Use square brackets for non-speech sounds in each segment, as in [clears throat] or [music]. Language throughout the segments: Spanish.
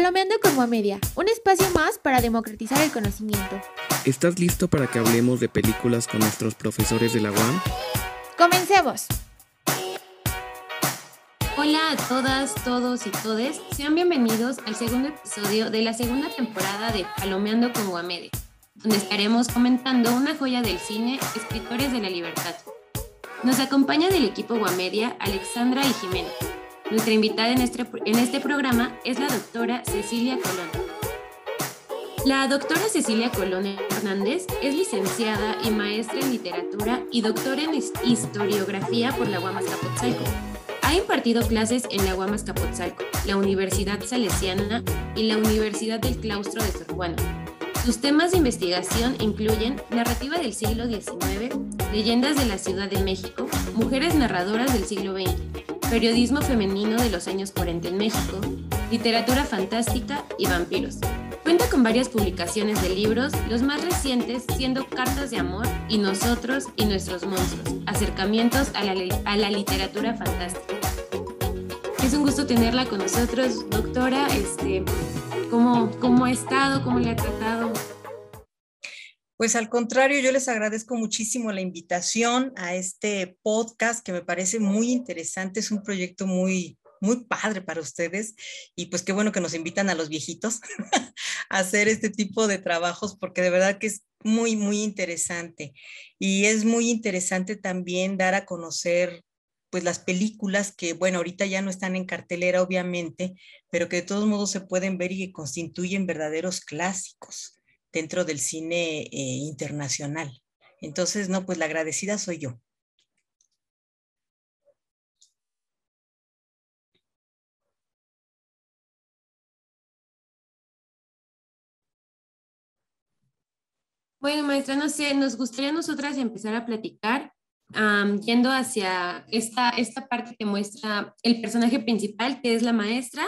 Palomeando con Media, un espacio más para democratizar el conocimiento. ¿Estás listo para que hablemos de películas con nuestros profesores de la UAM? ¡Comencemos! Hola a todas, todos y todes. Sean bienvenidos al segundo episodio de la segunda temporada de Palomeando con Guamedia, donde estaremos comentando una joya del cine, Escritores de la Libertad. Nos acompaña del equipo Guamedia Alexandra y Jimena. Nuestra invitada en este, en este programa es la doctora Cecilia Colón. La doctora Cecilia Colón Hernández es licenciada y maestra en literatura y doctora en historiografía por la Guamas Capotzalco. Ha impartido clases en la Guamas Capotzalco, la Universidad Salesiana y la Universidad del Claustro de Sor Juana. Sus temas de investigación incluyen narrativa del siglo XIX, leyendas de la Ciudad de México, mujeres narradoras del siglo XX, periodismo femenino de los años 40 en México, literatura fantástica y vampiros. Cuenta con varias publicaciones de libros, los más recientes siendo Cartas de Amor y Nosotros y Nuestros Monstruos, acercamientos a la, a la literatura fantástica. Es un gusto tenerla con nosotros, doctora. Este, ¿cómo, ¿Cómo ha estado? ¿Cómo le ha tratado? Pues al contrario, yo les agradezco muchísimo la invitación a este podcast que me parece muy interesante. Es un proyecto muy, muy padre para ustedes y pues qué bueno que nos invitan a los viejitos [laughs] a hacer este tipo de trabajos porque de verdad que es muy, muy interesante. Y es muy interesante también dar a conocer pues las películas que, bueno, ahorita ya no están en cartelera, obviamente, pero que de todos modos se pueden ver y que constituyen verdaderos clásicos dentro del cine eh, internacional. Entonces, no, pues la agradecida soy yo. Bueno, maestra, no sé, nos gustaría a nosotras empezar a platicar yendo hacia esta, esta parte que muestra el personaje principal, que es la maestra,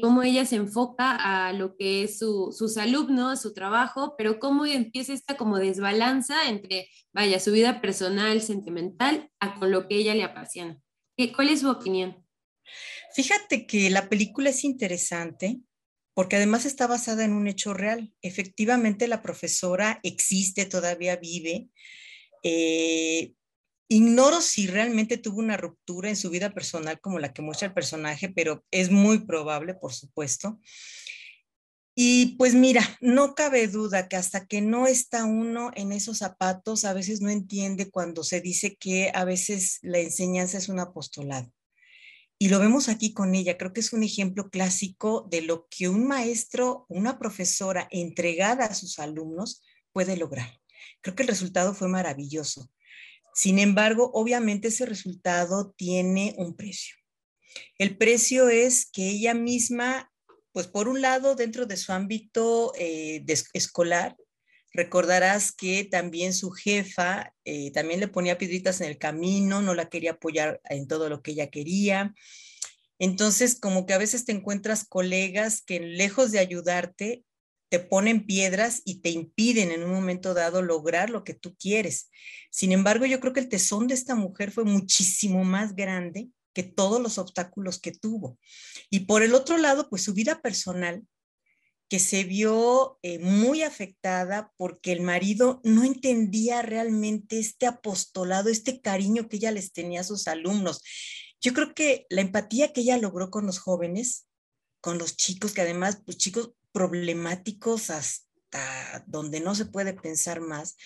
cómo ella se enfoca a lo que es su, sus alumnos, su trabajo, pero cómo empieza esta como desbalanza entre, vaya, su vida personal, sentimental, a con lo que ella le apasiona. ¿Cuál es su opinión? Fíjate que la película es interesante porque además está basada en un hecho real. Efectivamente, la profesora existe, todavía vive. Eh, Ignoro si realmente tuvo una ruptura en su vida personal como la que muestra el personaje, pero es muy probable, por supuesto. Y pues mira, no cabe duda que hasta que no está uno en esos zapatos, a veces no entiende cuando se dice que a veces la enseñanza es un apostolado. Y lo vemos aquí con ella. Creo que es un ejemplo clásico de lo que un maestro, una profesora entregada a sus alumnos puede lograr. Creo que el resultado fue maravilloso. Sin embargo, obviamente ese resultado tiene un precio. El precio es que ella misma, pues por un lado, dentro de su ámbito eh, escolar, recordarás que también su jefa eh, también le ponía piedritas en el camino, no la quería apoyar en todo lo que ella quería. Entonces, como que a veces te encuentras colegas que lejos de ayudarte, te ponen piedras y te impiden en un momento dado lograr lo que tú quieres. Sin embargo, yo creo que el tesón de esta mujer fue muchísimo más grande que todos los obstáculos que tuvo. Y por el otro lado, pues su vida personal, que se vio eh, muy afectada porque el marido no entendía realmente este apostolado, este cariño que ella les tenía a sus alumnos. Yo creo que la empatía que ella logró con los jóvenes, con los chicos, que además, pues chicos problemáticos hasta donde no se puede pensar más.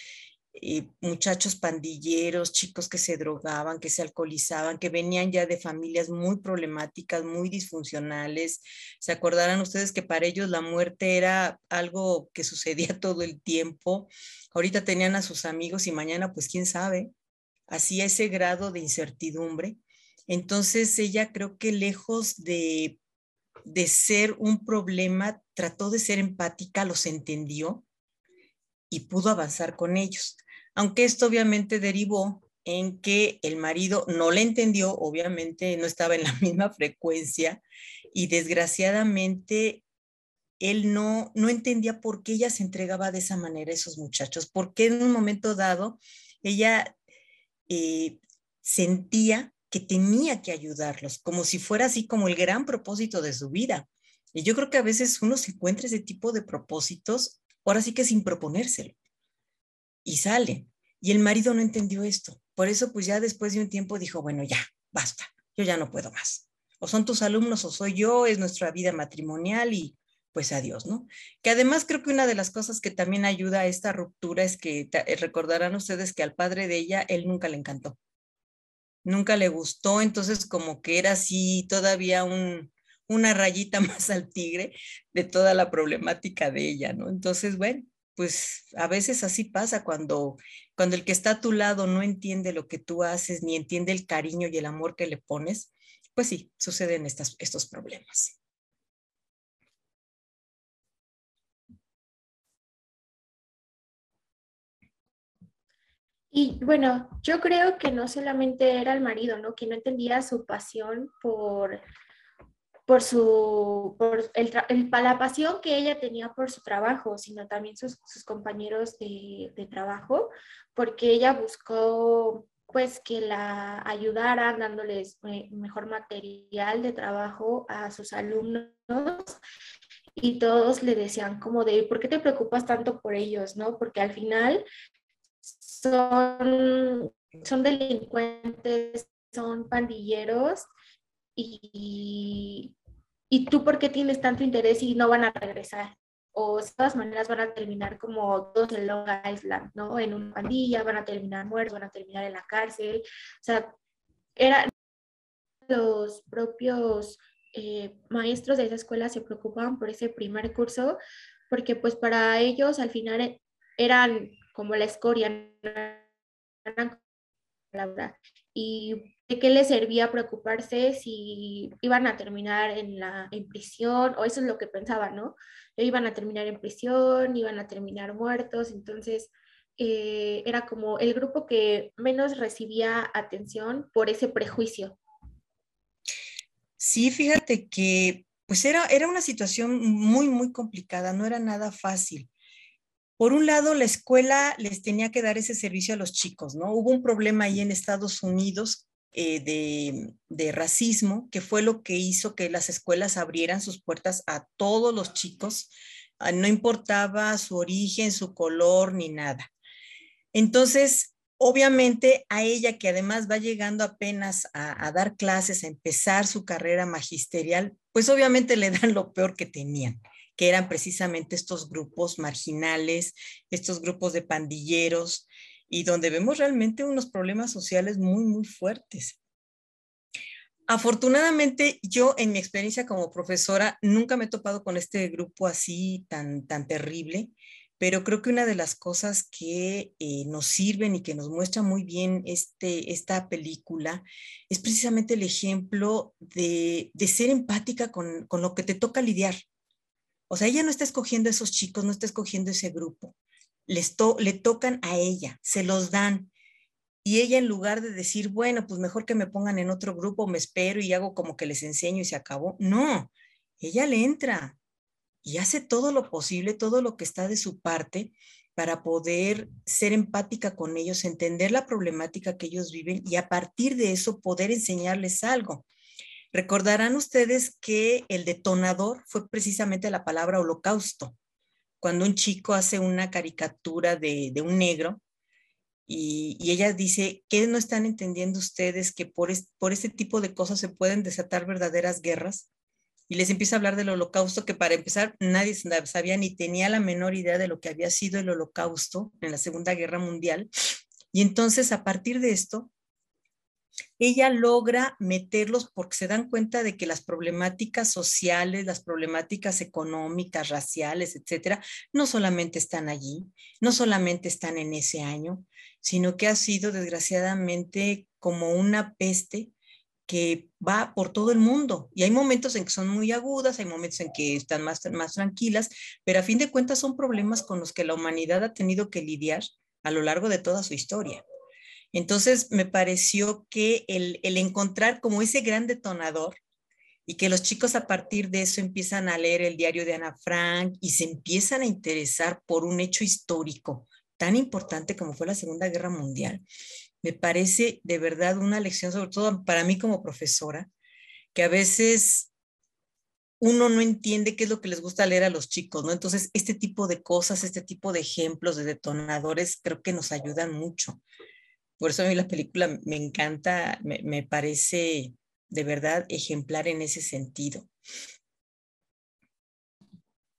Eh, muchachos pandilleros, chicos que se drogaban, que se alcoholizaban, que venían ya de familias muy problemáticas, muy disfuncionales. Se acordarán ustedes que para ellos la muerte era algo que sucedía [laughs] todo el tiempo. Ahorita tenían a sus amigos y mañana, pues quién sabe, hacía ese grado de incertidumbre. Entonces ella creo que lejos de de ser un problema, trató de ser empática, los entendió y pudo avanzar con ellos. Aunque esto obviamente derivó en que el marido no le entendió, obviamente no estaba en la [laughs] misma frecuencia y desgraciadamente él no, no entendía por qué ella se entregaba de esa manera a esos muchachos, por qué en un momento dado ella eh, sentía que tenía que ayudarlos, como si fuera así como el gran propósito de su vida. Y yo creo que a veces uno se encuentra ese tipo de propósitos, ahora sí que sin proponérselo. Y sale. Y el marido no entendió esto. Por eso, pues ya después de un tiempo dijo, bueno, ya, basta, yo ya no puedo más. O son tus alumnos o soy yo, es nuestra vida matrimonial y pues adiós, ¿no? Que además creo que una de las cosas que también ayuda a esta ruptura es que eh, recordarán ustedes que al padre de ella, él nunca le encantó. Nunca le gustó, entonces como que era así todavía un, una rayita [laughs] más al tigre de toda la problemática de ella, ¿no? Entonces, bueno, pues a veces así pasa cuando, cuando el que está a tu lado no entiende lo que tú haces, ni entiende el cariño y el amor que le pones, pues sí, suceden estas, estos problemas. Y bueno, yo creo que no solamente era el marido, ¿no? Que no entendía su pasión por, por su, por el, la pasión que ella tenía por su trabajo, sino también sus, sus compañeros de, de, trabajo, porque ella buscó pues que la ayudaran dándoles eh, mejor material de trabajo a sus alumnos y todos le decían como de, ¿por qué te preocupas tanto por ellos? ¿no? Porque al final son, son delincuentes, son pandilleros y, y tú por qué tienes tanto interés y no van a regresar. O de todas maneras van a terminar como todos en Long Island, ¿no? En una pandilla, van a terminar muertos, van a terminar en la cárcel. O sea, eran los propios eh, maestros de esa escuela se preocupaban por ese primer curso, porque pues para ellos al final eran como la escoria, y de qué les servía preocuparse si iban a terminar en la en prisión o eso es lo que pensaban, ¿no? Iban a terminar en prisión, iban a terminar muertos, entonces eh, era como el grupo que menos recibía atención por ese prejuicio. Sí, fíjate que pues era, era una situación muy, muy complicada, no era nada fácil. Por un lado, la escuela les tenía que dar ese servicio a los chicos, ¿no? Hubo un problema ahí en Estados Unidos eh, de, racismo, que fue lo que hizo que las escuelas abrieran sus puertas a todos los chicos, ah, no importaba su origen, su color ni nada. Entonces, obviamente a ella que además va llegando apenas a, a dar clases, a empezar su carrera magisterial, pues obviamente le dan lo peor que tenían que eran precisamente estos grupos marginales, estos grupos de pandilleros, y donde vemos realmente unos problemas sociales muy, muy fuertes. Afortunadamente, yo en mi experiencia como profesora nunca me he topado con este grupo así tan, tan terrible, pero creo que una de las cosas que eh, nos sirven y que nos muestra muy bien este, esta película es precisamente el ejemplo de, de ser empática con, con, lo que te toca lidiar. O sea, ella no está escogiendo a esos chicos, no está escogiendo ese grupo. Les le tocan a ella, se los dan. Y ella en lugar de decir, bueno, pues mejor que me pongan en otro grupo, me espero y hago como que les enseño y se acabó. No, ella le entra y hace todo lo posible, todo lo que está de su parte para poder ser empática con ellos, entender la problemática que ellos viven y a partir de eso poder enseñarles algo. Recordarán ustedes que el detonador fue precisamente la palabra holocausto. Cuando un chico hace una caricatura de, un negro y, ella dice, ¿qué no están entendiendo ustedes que por, por este tipo de cosas se pueden desatar verdaderas guerras? Y les empieza a hablar del holocausto, que para empezar nadie sabía ni tenía la menor idea de lo que había sido el holocausto en la Segunda Guerra Mundial. Y entonces a partir de esto, ella logra meterlos porque se dan cuenta de que las problemáticas sociales, las problemáticas económicas, raciales, etcétera, no solamente están allí, no solamente están en ese año, sino que ha sido desgraciadamente como una peste que va por todo el mundo. Y hay momentos en que son muy agudas, hay momentos en que están más, más tranquilas, pero a fin de cuentas son problemas con los que la humanidad ha tenido que lidiar a lo largo de toda su historia. Entonces me pareció que el, encontrar como ese gran detonador y que los chicos a partir de eso empiezan a leer el diario de Ana Frank y se empiezan a interesar por un hecho histórico tan importante como fue la Segunda Guerra Mundial, me parece de verdad una lección, sobre todo para mí como profesora, que a veces uno no entiende qué es lo que les gusta leer a los chicos, ¿no? Entonces, este tipo de cosas, este tipo de ejemplos, de detonadores, creo que nos ayudan mucho. Por eso a mí la película me encanta, me, parece de verdad ejemplar en ese sentido.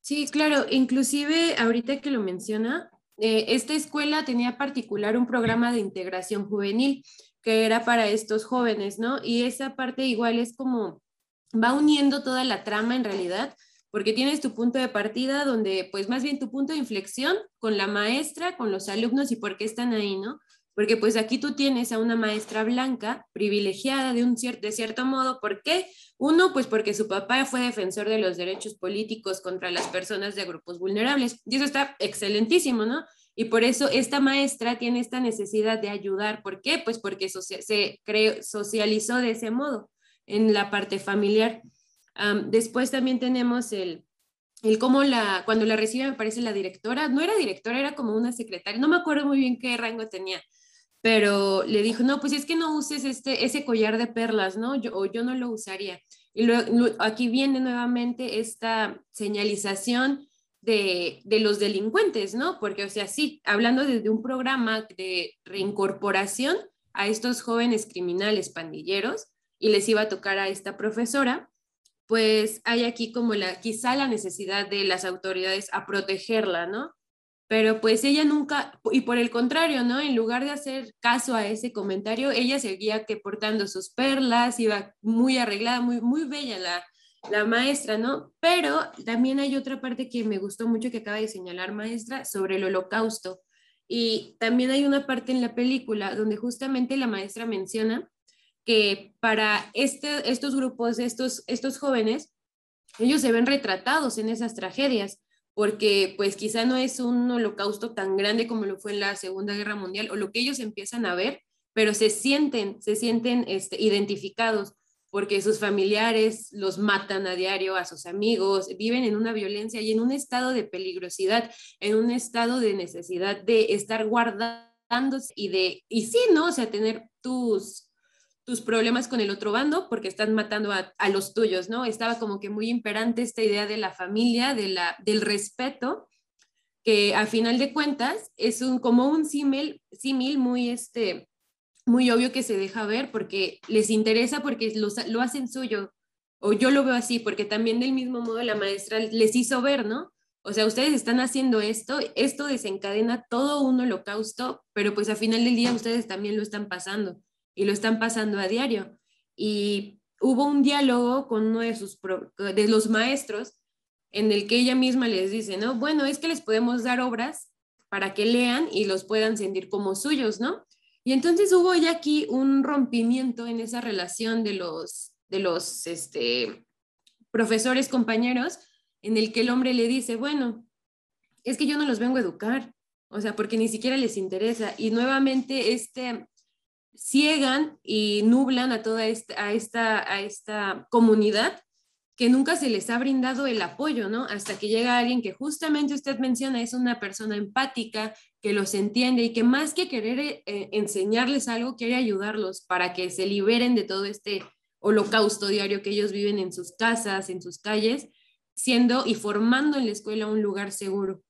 Sí, claro, inclusive ahorita que lo menciona, eh, esta escuela tenía particular un programa de integración juvenil que era para estos jóvenes, ¿no? Y esa parte igual es como va uniendo toda la trama en realidad, porque tienes tu punto de partida donde, pues más bien tu punto de inflexión con la maestra, con los alumnos y por qué están ahí, ¿no? Porque pues aquí tú tienes a una maestra blanca privilegiada de un cierto, de cierto modo. ¿Por qué? Uno, pues porque su papá fue defensor de los derechos políticos contra las personas de grupos vulnerables. Y eso está excelentísimo, ¿no? Y por eso esta maestra tiene esta necesidad de ayudar. ¿Por qué? Pues porque se creó, socializó de ese modo en la parte familiar. después también tenemos el, el cómo la, cuando la recibe me parece la directora, no era directora, era como una secretaria, no me acuerdo muy bien qué rango tenía, pero le dijo, no, pues es que no uses este, ese collar de perlas, ¿no? Yo, o yo no lo usaría. Y luego, aquí viene nuevamente esta señalización de, de, los delincuentes, ¿no? Porque, o sea, sí, hablando desde un programa de reincorporación a estos jóvenes criminales pandilleros, y les iba a tocar a esta profesora, pues hay aquí como la, quizá la necesidad de las autoridades a protegerla, ¿no? Pero pues ella nunca, y por el contrario, ¿no? En lugar de hacer caso a ese comentario, ella seguía que portando sus perlas, iba muy arreglada, muy, muy bella la, la maestra, ¿no? Pero también hay otra parte que me gustó mucho que acaba de señalar maestra sobre el holocausto. Y también hay una parte en la película donde justamente la maestra menciona que para este, estos grupos, estos, estos jóvenes, ellos se ven retratados en esas tragedias, porque pues quizá no es un holocausto tan grande como lo fue en la Segunda Guerra Mundial o lo que ellos empiezan a ver, pero se sienten, se sienten este, identificados porque sus familiares los matan a diario, a sus amigos, viven en una violencia y en un estado de peligrosidad, en un estado de necesidad de estar guardándose y de, y sí, ¿no? O sea, tener tus, tus problemas con el otro bando porque están matando a, los tuyos, ¿no? Estaba como que muy imperante esta idea de la familia, de la, del respeto, que a final de cuentas es un, como un símil, símil muy, este, muy obvio que se deja ver porque les interesa, porque lo hacen suyo, o yo lo veo así, porque también del mismo modo la maestra les hizo ver, ¿no? O sea, ustedes están haciendo esto, esto desencadena todo un holocausto, pero pues a final del día ustedes también lo están pasando y lo están pasando a diario. Y hubo un diálogo con uno de, sus de los maestros en el que ella misma les dice, ¿no? Bueno, es que les podemos dar obras para que lean y los puedan sentir como suyos, ¿no? Y entonces hubo ya aquí un rompimiento en esa relación de los, de los este, profesores compañeros, en el que el hombre le dice, bueno, es que yo no los vengo a educar, o sea, porque ni siquiera les interesa. Y nuevamente este, ciegan y nublan a toda esta, a esta, a esta comunidad que nunca se les ha brindado el apoyo, ¿no? Hasta que llega alguien que justamente usted menciona es una persona empática, que los entiende y que más que querer eh, enseñarles algo, quiere ayudarlos para que se liberen de todo este holocausto diario que ellos viven en sus casas, en sus calles, siendo y formando en la escuela un lugar seguro.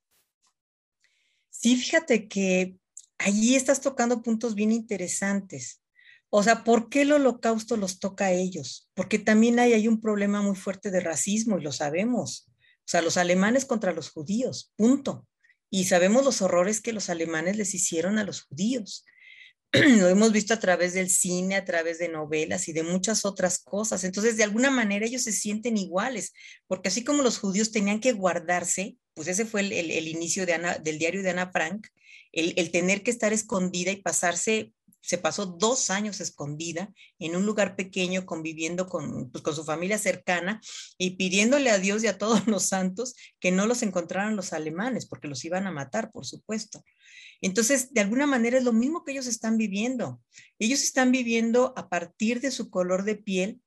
Sí, fíjate que allí estás tocando puntos bien interesantes. O sea, ¿por qué el holocausto los toca a ellos? Porque también hay, hay un problema muy fuerte de racismo y lo sabemos. O sea, los alemanes contra los judíos, punto. Y sabemos los horrores que los alemanes les hicieron a los judíos. [clears throat] lo hemos visto a través del cine, a través de novelas y de muchas otras cosas. Entonces, de alguna manera ellos se sienten iguales, porque así como los judíos tenían que guardarse, pues ese fue el, inicio de del diario de Ana Frank, el, tener que estar escondida y pasarse, se pasó dos años escondida en un lugar pequeño, conviviendo con, pues, con su familia cercana y pidiéndole a Dios y a todos [laughs] los santos que no los encontraran los alemanes, porque los iban a matar, por supuesto. Entonces, de alguna manera es lo mismo que ellos están viviendo. Ellos están viviendo a partir de su color de piel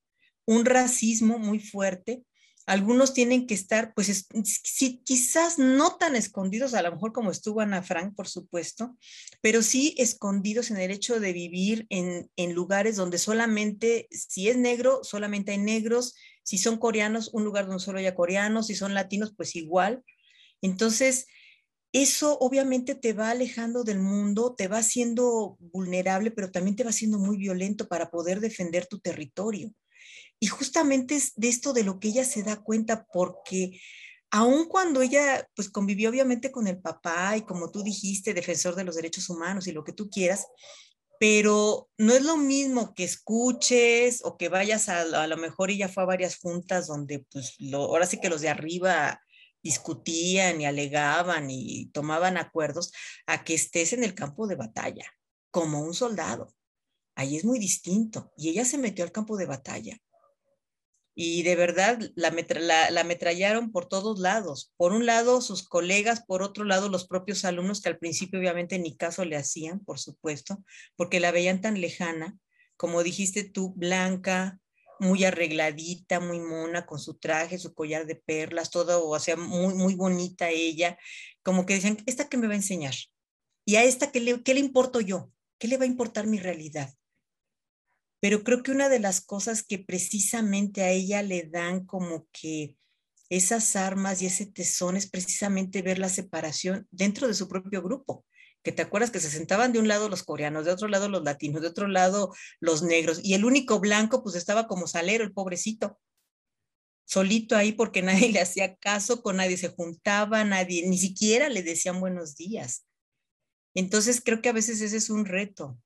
un racismo muy fuerte algunos tienen que estar, pues sí, quizás no tan escondidos, a lo mejor como estuvo Ana Frank, por supuesto, pero sí escondidos en el hecho de vivir en, en lugares donde solamente, si es negro, solamente hay negros, Si son coreanos, un lugar donde solo haya coreanos, si son latinos, pues igual. Entonces, eso obviamente te va alejando del mundo, te va haciendo vulnerable, pero también te va haciendo muy violento para poder defender tu territorio. Y justamente es de esto de lo que ella se da cuenta porque aun cuando ella pues convivió obviamente con el papá y como tú dijiste, defensor de los derechos humanos y lo que tú quieras, pero no es lo mismo que escuches o que vayas a, a lo mejor ella fue a varias juntas donde pues lo, ahora sí que los de arriba discutían y alegaban y tomaban acuerdos a que estés en el campo de batalla como un soldado. Ahí es muy distinto. Y ella se metió al campo de batalla. Y de verdad la, la, ametrallaron por todos lados. Por un lado sus colegas, por otro lado los propios alumnos que al principio obviamente ni caso le hacían, por supuesto, porque la veían tan lejana, como dijiste tú, blanca, muy arregladita, muy mona, con su traje, su collar de perlas, todo, o sea, muy, muy bonita ella, como que decían, ¿esta qué me va a enseñar? ¿Y a esta qué le, qué le importo yo? ¿Qué le va a importar mi realidad? Pero creo que una de las cosas que precisamente a ella le dan como que esas armas y ese tesón es precisamente ver la separación dentro de su propio grupo que te acuerdas que se sentaban de un lado los coreanos, de otro lado los latinos, de otro lado los negros, y el único blanco pues estaba como salero, el pobrecito, solito ahí porque [laughs] nadie le hacía caso, con nadie se juntaba, nadie, ni siquiera le decían buenos días. Entonces creo que a veces ese es un reto.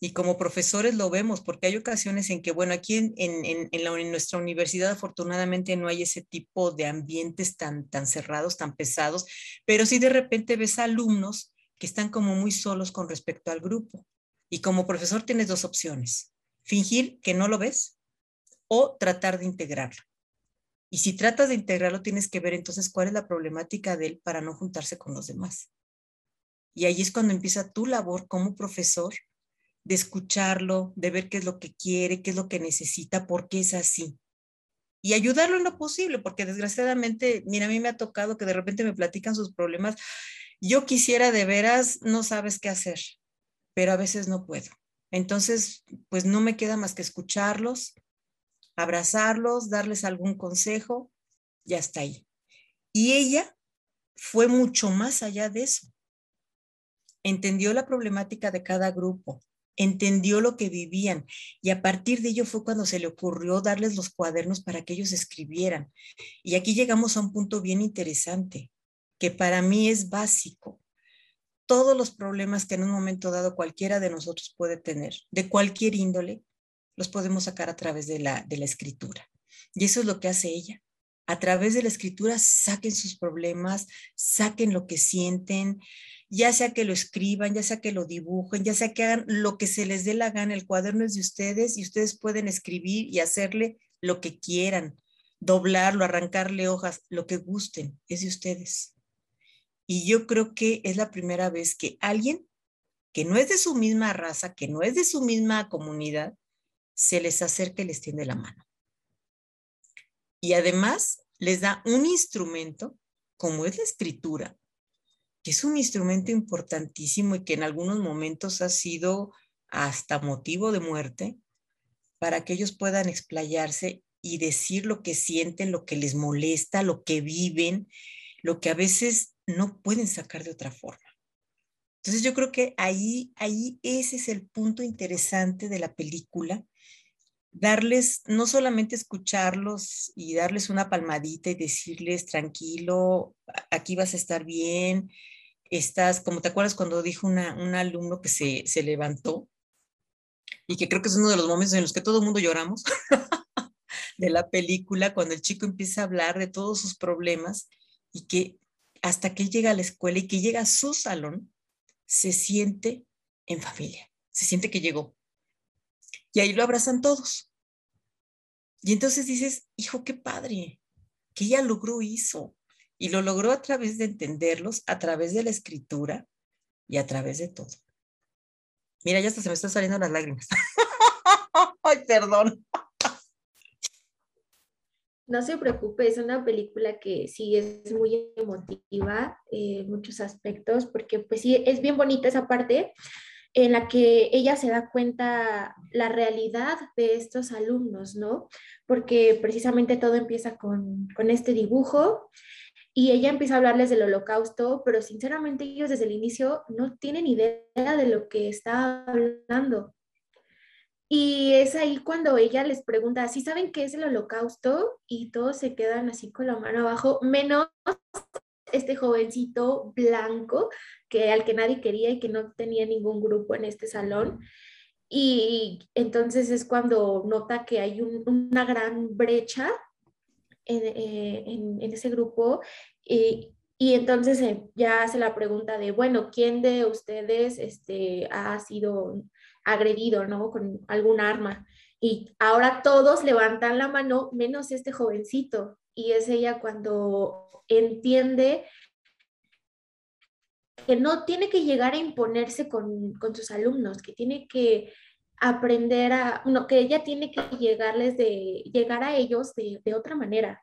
Y como profesores lo vemos, porque hay ocasiones en que, bueno, aquí en, nuestra universidad afortunadamente no hay ese tipo de ambientes tan, tan cerrados, tan pesados, pero sí de repente ves alumnos que están como muy solos con respecto al grupo. Y como profesor tienes dos opciones, fingir que no lo ves o tratar de integrarlo. Y si tratas de integrarlo, tienes que ver entonces cuál es la problemática de él para no juntarse con los demás. Y ahí es cuando empieza tu labor como profesor de escucharlo, de ver qué es lo que quiere, qué es lo que necesita, por qué es así. Y ayudarlo en lo posible, porque desgraciadamente, mira, a mí me ha tocado que de repente me platican sus problemas yo quisiera de veras, no sabes qué hacer, pero a veces no puedo. Entonces, pues no me queda más que escucharlos, abrazarlos, darles algún consejo y hasta ahí. Y ella fue mucho más allá de eso. Entendió la problemática de cada grupo, entendió lo que vivían y a partir de ello fue cuando se le ocurrió darles los cuadernos para que ellos escribieran. Y aquí llegamos a un punto bien interesante que para mí es básico. Todos los problemas que en un momento dado cualquiera de nosotros puede tener, de cualquier índole, los podemos sacar a través de la, de la escritura. Y eso es lo que hace ella. A través de la escritura saquen sus problemas, saquen lo que sienten, ya sea que lo escriban, ya sea que lo dibujen, ya sea que hagan lo que se les dé la gana. El cuaderno es de ustedes y ustedes pueden escribir y hacerle lo que quieran, doblarlo, arrancarle hojas, lo que gusten, es de ustedes. Y yo creo que es la primera vez que alguien que no es de su misma raza, que no es de su misma comunidad, se les acerca y les tiende la mano. Y además les da un instrumento, como es la escritura, que es un instrumento importantísimo y que en algunos momentos ha sido hasta motivo de muerte, para que ellos puedan explayarse y decir lo que sienten, lo que les molesta, lo que viven, lo que a veces no pueden sacar de otra forma. Entonces yo creo que ahí, ahí ese es el punto interesante de la película, darles, no solamente escucharlos y darles una palmadita y decirles, tranquilo, aquí vas a estar bien, estás, como te acuerdas cuando dijo una, un alumno que se, se levantó y que creo que es uno de los momentos en los que todo el mundo lloramos [laughs] de la película, cuando el chico empieza a hablar de todos sus problemas y que hasta que llega a la escuela y que llega a su salón, se siente en familia, se siente que llegó. Y ahí lo abrazan todos. Y entonces dices, hijo, qué padre, que ella logró hizo. Y lo logró a través de entenderlos, a través de la escritura y a través de todo. Mira, ya hasta se me están saliendo las lágrimas. [laughs] Ay, perdón. No se preocupe, es una película que sí es muy emotiva en muchos aspectos, porque pues sí, es bien bonita esa parte. En la que ella se da cuenta la realidad de estos alumnos, ¿no? Porque precisamente todo empieza con, con este dibujo y ella empieza a hablarles del holocausto, pero sinceramente ellos desde el inicio no tienen idea de lo que está hablando. Y es ahí cuando ella les pregunta, ¿sí saben qué es el holocausto? Y todos se quedan así con la mano abajo, menos este jovencito blanco que al que nadie quería y que no tenía ningún grupo en este salón. Y entonces es cuando nota que hay una gran brecha en, eh, en, ese grupo. Y, y entonces eh, ya hace la pregunta de, bueno, ¿quién de ustedes este, ha sido agredido, ¿no? Con algún arma. Y ahora todos levantan la mano, menos este jovencito. Y es ella cuando entiende que no tiene que llegar a imponerse con, con sus alumnos, que tiene que aprender a, no, que ella tiene que llegarles de, llegar a ellos de, de otra manera,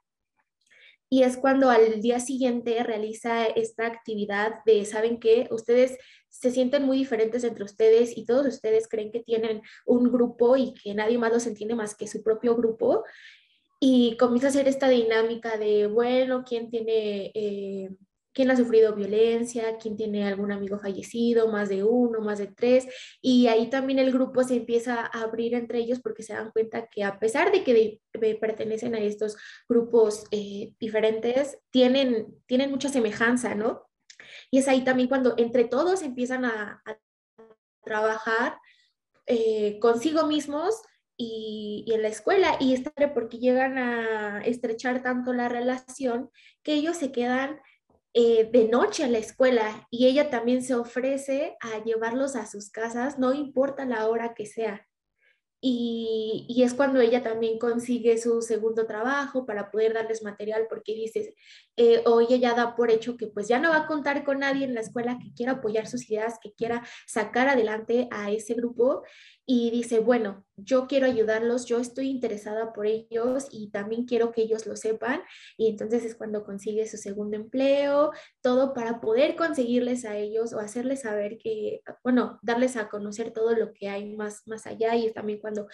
y es cuando al día siguiente realiza esta actividad de, ¿saben qué? Ustedes se sienten muy diferentes entre ustedes y todos ustedes creen que tienen un grupo y que nadie más los entiende más que su propio grupo. Y comienza a hacer esta dinámica de, bueno, ¿quién tiene... Eh, quién ha sufrido violencia, quién tiene algún amigo fallecido, más de uno, más de tres, y ahí también el grupo se empieza a abrir entre ellos porque se dan cuenta que a pesar de que pertenecen a estos grupos eh, diferentes, tienen, tienen mucha semejanza, ¿no? Y es ahí también cuando entre todos empiezan a, trabajar eh, consigo mismos y, y, en la escuela y es porque llegan a estrechar tanto la relación que ellos se quedan eh, de noche a la escuela y ella también se ofrece a llevarlos a sus casas, no importa la hora que sea. Y, es cuando ella también consigue su segundo trabajo para poder darles material porque dice, eh, ella ya da por hecho que pues ya no va a contar con nadie en la escuela que quiera apoyar sus ideas, que quiera sacar adelante a ese grupo y dice, bueno, yo quiero ayudarlos, yo estoy interesada por ellos y también quiero que ellos lo sepan. Y entonces es cuando consigue su segundo empleo, todo para poder conseguirles a ellos o hacerles saber que, bueno, darles a conocer todo lo que hay más, más allá. Y es también cuando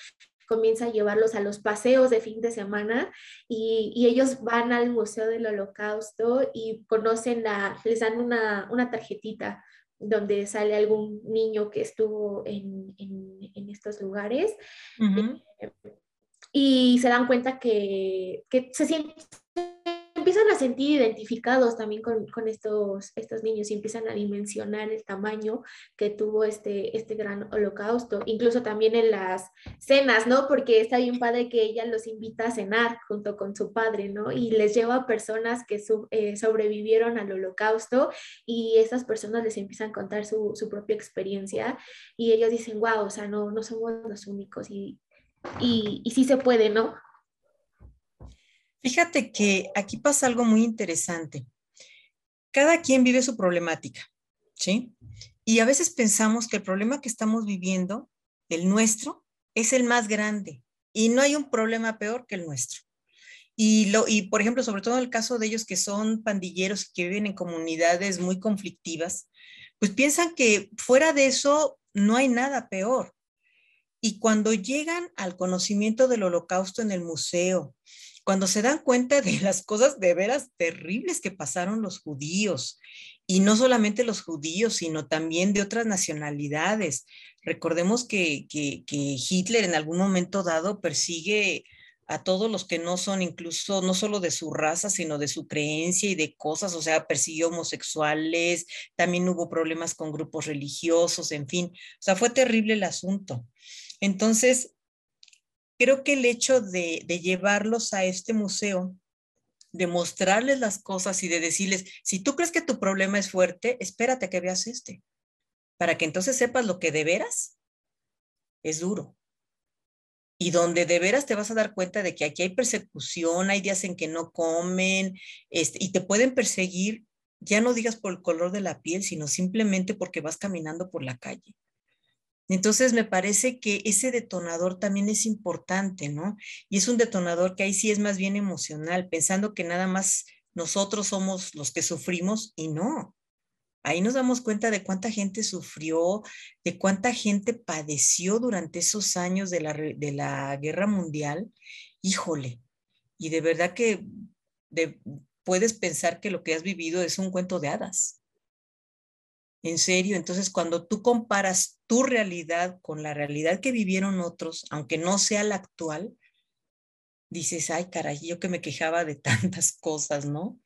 comienza a llevarlos a los paseos de fin de semana y, y ellos van al Museo del Holocausto y conocen la, les dan una, una tarjetita donde sale algún niño que estuvo en, en, estos lugares. Eh, y se dan cuenta que, que se sienten empiezan a sentir identificados también con, con, estos, estos niños y empiezan a dimensionar el tamaño que tuvo este, este gran holocausto, incluso también en las cenas, ¿no? Porque está bien padre que ella los invita a cenar junto con su padre, ¿no? Y les lleva a personas que eh, sobrevivieron al holocausto y esas personas les empiezan a contar su, su propia experiencia y ellos dicen, wow, o sea, no, no somos los únicos y, y, y sí se puede, ¿no? Fíjate que aquí pasa algo muy interesante. Cada quien vive su problemática, ¿sí? Y a veces pensamos que el problema que estamos viviendo, el nuestro, es el más grande y no hay un problema peor que el nuestro. Y, lo, y por ejemplo, sobre todo en el caso de ellos que son pandilleros y que viven en comunidades muy conflictivas, pues piensan que fuera de eso no hay nada peor. Y cuando llegan al conocimiento del holocausto en el museo, cuando se dan cuenta de las cosas de veras terribles que pasaron los judíos, y no solamente los judíos, sino también de otras nacionalidades. Recordemos que, Hitler en algún momento dado persigue a todos los que no son incluso, no solo de su raza, sino de su creencia y de cosas, o sea, persiguió homosexuales, también hubo problemas con grupos religiosos, en fin, o sea, fue terrible el asunto. Entonces, creo que el hecho de, llevarlos a este museo, de mostrarles las cosas y de decirles, si tú crees que tu problema es fuerte, espérate que veas este, para que entonces sepas lo que de veras es duro. Y donde de veras te vas a dar cuenta de que aquí hay persecución, hay días en que no comen, este, y te pueden perseguir, ya no digas por el color de la piel, sino simplemente porque vas caminando por la calle. Entonces me parece que ese detonador también es importante, ¿no? Y es un detonador que ahí sí es más bien emocional, pensando que nada más nosotros somos los que sufrimos y no. Ahí nos damos cuenta de cuánta gente sufrió, de cuánta gente padeció durante esos años de la, de la guerra mundial. Híjole, y de verdad que puedes pensar que lo que has vivido es un cuento de hadas. En serio, entonces cuando tú comparas tu realidad con la realidad que vivieron otros, aunque no sea la actual, dices, ay, caray, yo que me quejaba de [laughs] tantas cosas, ¿no?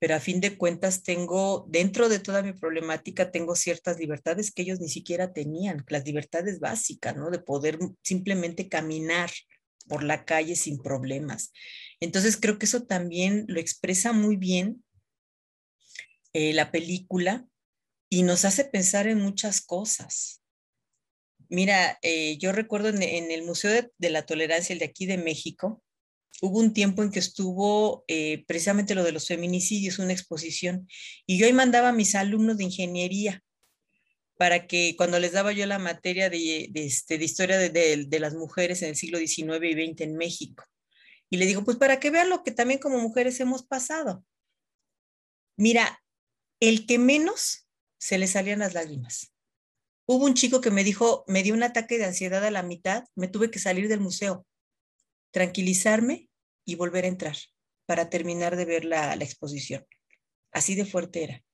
Pero a fin de cuentas tengo, dentro de toda mi problemática, tengo ciertas libertades que ellos ni siquiera tenían, las libertades básicas, ¿no? De poder simplemente caminar por la calle sin problemas. Entonces creo que eso también lo expresa muy bien eh, la película y nos hace pensar en muchas cosas. Mira, eh, yo recuerdo en, el Museo de, la Tolerancia, el de aquí de México, hubo un tiempo en que estuvo eh, precisamente lo de los feminicidios, una exposición, y yo ahí mandaba a mis alumnos de ingeniería para que cuando les daba yo la materia de, este, de historia de, de, las mujeres en el siglo XIX y XX en México. Y le digo, pues para que vean lo que también como mujeres hemos pasado. Mira, el que menos se le salían las lágrimas. Hubo un chico que me dijo, me dio un ataque de ansiedad a la mitad, me tuve que salir del museo, tranquilizarme y volver a entrar para terminar de ver la, exposición. Así de fuerte era.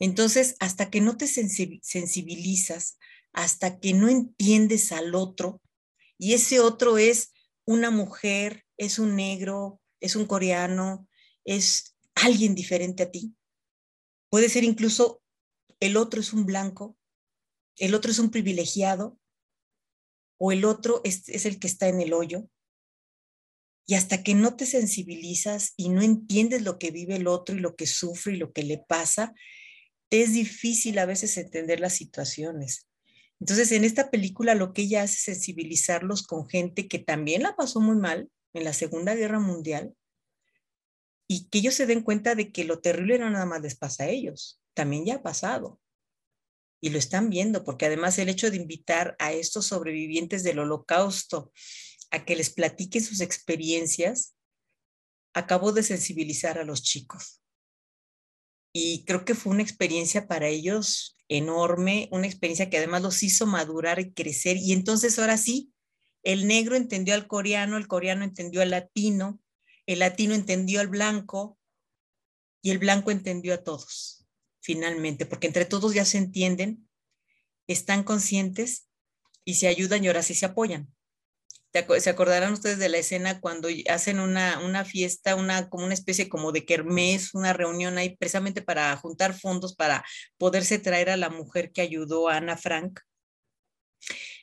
Entonces, hasta que no te sensibilizas, hasta que no entiendes al otro, y ese otro es una mujer, es un negro, es un coreano, es alguien diferente a ti. Puede ser incluso el otro es un blanco, el otro es un privilegiado, o el otro es, el que está en el hoyo. Y hasta que no te sensibilizas y no entiendes lo que vive el otro y lo que sufre y lo que le pasa, te es difícil a veces entender las situaciones. Entonces, en esta película lo que ella hace es sensibilizarlos con gente que también la pasó muy mal en la Segunda Guerra Mundial y que ellos se den cuenta de que lo terrible no nada más les pasa a ellos, también ya ha pasado. Y lo están viendo, porque además el hecho de invitar a estos sobrevivientes del holocausto a que les platiquen sus experiencias, acabó de sensibilizar a los chicos. Y creo que fue una experiencia para ellos enorme, una experiencia que además los hizo madurar y crecer. Y entonces ahora sí, el negro entendió al coreano, el coreano entendió al latino, el latino entendió al blanco y el blanco entendió a todos finalmente, porque entre todos ya se entienden, están conscientes y se ayudan y ahora sí se apoyan. ¿Se acordarán ustedes de la escena cuando hacen una, una fiesta, una, como una especie como de kermés, una reunión ahí precisamente para juntar fondos para poderse traer a la mujer que ayudó a Ana Frank?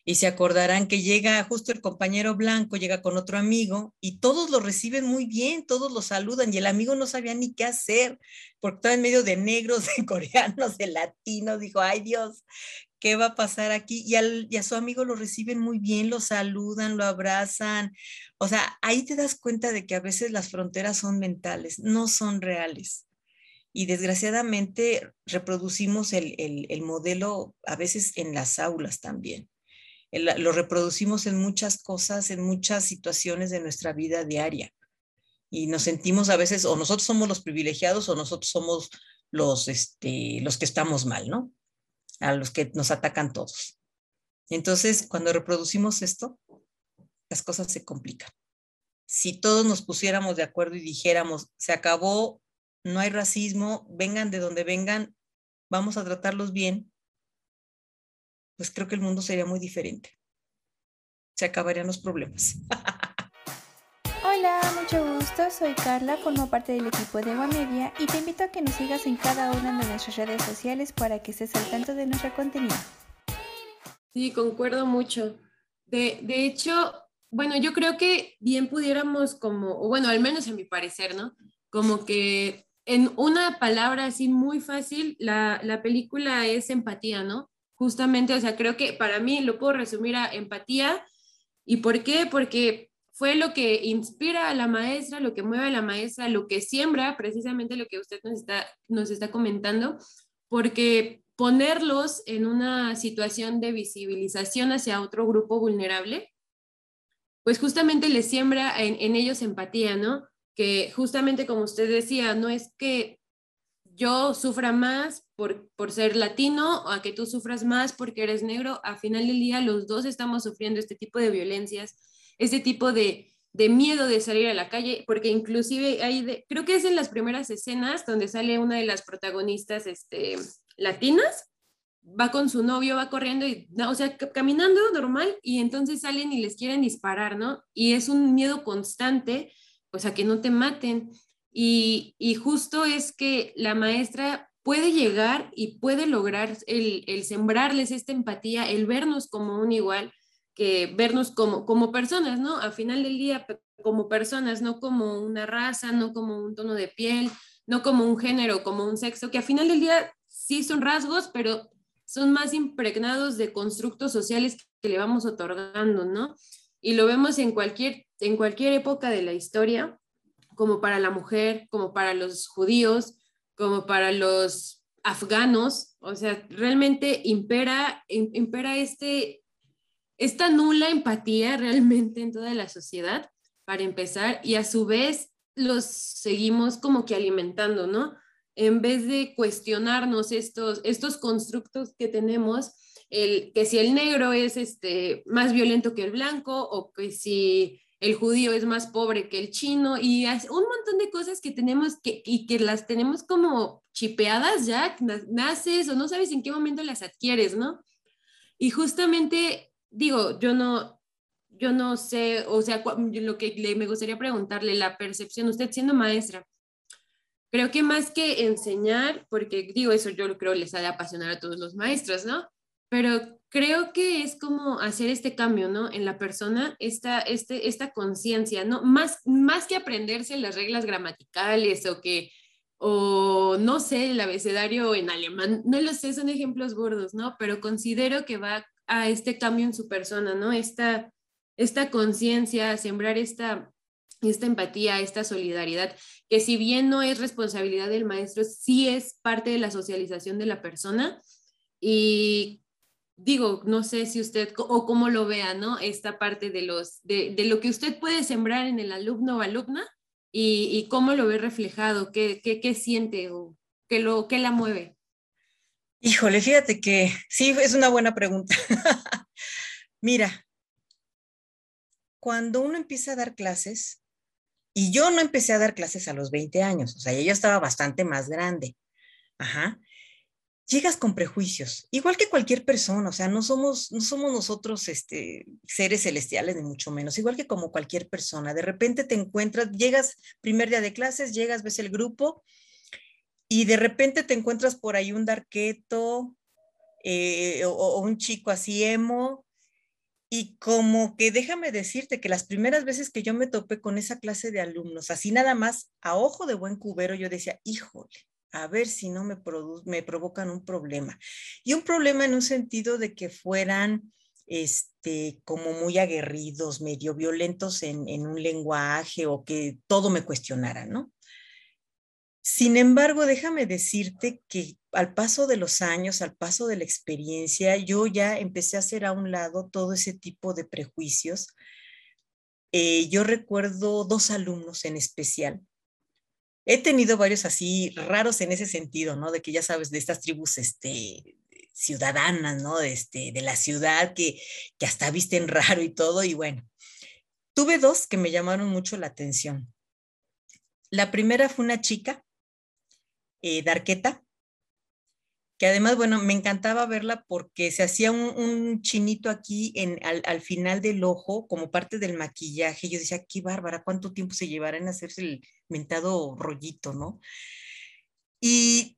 Y se acordarán que llega justo el compañero blanco, llega con otro amigo y todos lo reciben muy bien, todos lo saludan y el amigo no sabía ni qué hacer porque estaba en medio de negros, [laughs] de coreanos, de latinos, dijo, ay Dios, ¿qué va a pasar aquí? Y, y, a su amigo lo reciben muy bien, lo saludan, lo abrazan. O sea, ahí te das cuenta de que a veces las fronteras son mentales, no son reales. Y desgraciadamente reproducimos el, el, el modelo a veces en las aulas también lo reproducimos en muchas cosas, en muchas situaciones de nuestra vida diaria. Y nos sentimos a veces, o nosotros somos los privilegiados o nosotros somos los, este, los que estamos mal, ¿no? A los que nos atacan todos. Entonces, cuando reproducimos esto, las cosas se complican. Si todos nos pusiéramos de acuerdo y dijéramos, se acabó, no hay racismo, vengan de donde vengan, vamos a tratarlos bien, pues creo que el mundo sería muy diferente. Se acabarían los problemas. Hola, mucho gusto. Soy Carla, formo parte del equipo de Media y te invito a que nos sigas en cada una de nuestras redes sociales para que estés al tanto de nuestro contenido. Sí, concuerdo mucho. De, de hecho, bueno, yo creo que bien pudiéramos como, o bueno, al menos a mi parecer, ¿no? Como que en una palabra así muy fácil, la, la película es empatía, ¿no? Justamente, o sea, creo que para mí lo puedo resumir a empatía. ¿Y por qué? Porque fue lo que inspira a la maestra, lo que mueve a la maestra, lo que siembra, precisamente lo que usted nos está, nos está comentando, porque ponerlos en una situación de visibilización hacia otro grupo vulnerable, pues justamente les siembra en, en ellos empatía, ¿no? Que justamente como usted decía, no es que yo sufra más por, por ser latino o a que tú sufras más porque eres negro, a final del día los dos estamos sufriendo este tipo de violencias, este tipo de, de miedo de salir a la calle, porque inclusive hay, creo que es en las primeras escenas donde sale una de las protagonistas este, latinas, va con su novio, va corriendo y, o sea, caminando normal y entonces salen y les quieren disparar, ¿no? Y es un miedo constante, pues a que no te maten. Y, y justo es que la maestra puede llegar y puede lograr el, el sembrarles esta empatía, el vernos como un igual, que vernos como, como personas, ¿no? Al final del día, como personas, no como una raza, no como un tono de piel, no como un género, como un sexo, que al final del día sí son rasgos, pero son más impregnados de constructos sociales que le vamos otorgando, ¿no? Y lo vemos en cualquier, en cualquier época de la historia, como para la mujer, como para los judíos, como para los afganos, o sea, realmente impera, impera este, esta nula empatía [laughs] realmente en toda la sociedad, para empezar, y a su vez los seguimos como que alimentando, ¿no? En vez de cuestionarnos estos, estos constructos que tenemos, el, que si el negro es este, más violento que el blanco o que si el judío es más pobre que el chino y un montón de cosas que tenemos que, y que las tenemos como chipeadas ya, naces o no sabes en qué momento las adquieres, ¿no? Y justamente digo, yo no, yo no sé, o sea, lo que le, me gustaría preguntarle, la percepción, usted siendo maestra, creo que más que enseñar, porque digo, eso yo creo les ha de apasionar a todos los maestros, ¿no? Pero creo que es como hacer este cambio, ¿no? En la persona, esta, este, esta conciencia, ¿no? Más, más que aprenderse las reglas gramaticales o que, o no sé, el abecedario en alemán, no lo sé, son ejemplos gordos, ¿no? Pero considero que va a este cambio en su persona, ¿no? Esta, esta conciencia, sembrar esta, esta empatía, esta solidaridad, que si bien no es responsabilidad del maestro, sí es parte de la socialización de la persona. Y digo, no sé si usted o cómo lo vea, ¿no? Esta parte de, los, de, lo que usted puede sembrar en el alumno o alumna y, y cómo lo ve reflejado, qué, qué, qué siente o qué, lo, qué la mueve. Híjole, fíjate que sí, es una buena pregunta. [laughs] Mira, cuando uno empieza a dar clases, y yo no empecé a dar clases a los 20 años, o sea, yo estaba bastante más grande. Ajá. Llegas con prejuicios, igual que cualquier persona, o sea, no somos, no somos nosotros este, seres celestiales, ni mucho menos, igual que como cualquier persona. De repente te encuentras, llegas primer día de clases, llegas, ves el grupo y de repente te encuentras por ahí un darqueto eh, o, un chico así emo, y como que déjame decirte que las primeras veces que yo me topé con esa clase de alumnos, así nada más a ojo de buen cubero, yo decía, híjole, a ver si no me, me provocan un problema. Y un problema en un sentido de que fueran este, como muy aguerridos, medio violentos en, un lenguaje o que todo me cuestionaran, ¿no? Sin embargo, déjame decirte que al paso de los años, al paso de la experiencia, yo ya empecé a hacer a un lado todo ese tipo de prejuicios. Eh, yo recuerdo dos alumnos en especial. He tenido varios así raros en ese sentido, ¿no? De que ya sabes, de estas tribus este, ciudadanas, ¿no? De, este, de la ciudad que, que hasta visten [laughs] raro y todo. Y bueno, tuve dos que me llamaron mucho la atención. La primera fue una chica eh, Darqueta, que además, bueno, me encantaba verla porque se hacía un, chinito aquí en, al, final del ojo como parte del maquillaje. Yo decía, qué bárbara, cuánto tiempo se llevará en hacerse el mentado rollito, ¿no? Y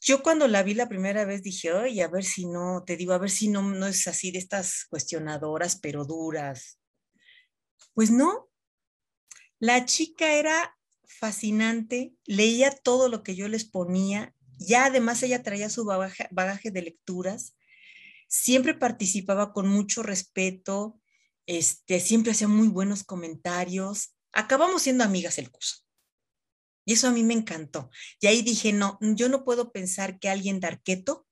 yo cuando la vi la primera vez dije, ay, a ver si no, te digo, a ver si no, no es así de estas cuestionadoras, pero duras. Pues no, la chica era fascinante, leía todo lo que yo les ponía, ya además ella traía su bagaje, de lecturas, siempre participaba con mucho respeto, este, siempre hacía muy buenos comentarios, acabamos siendo amigas el curso. Y eso a mí me encantó. Y ahí dije, no, yo no puedo pensar que alguien de arqueto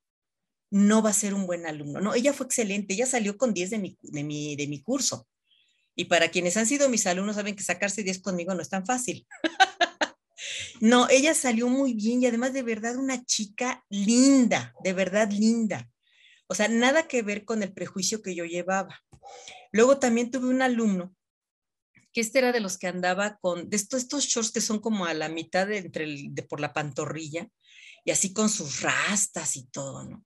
no va a ser un buen alumno. No, ella fue excelente, ella salió con 10 de mi, de mi, de mi curso. Y para quienes han sido mis alumnos saben que sacarse 10 conmigo no es tan fácil. [laughs] No, ella salió muy bien y además de verdad una chica linda, de verdad linda. O sea, nada que ver con el prejuicio que yo llevaba. Luego también tuve un alumno que este era de los que andaba con de estos, shorts que son como a la mitad de, entre de por la pantorrilla y así con sus rastas y todo, ¿no?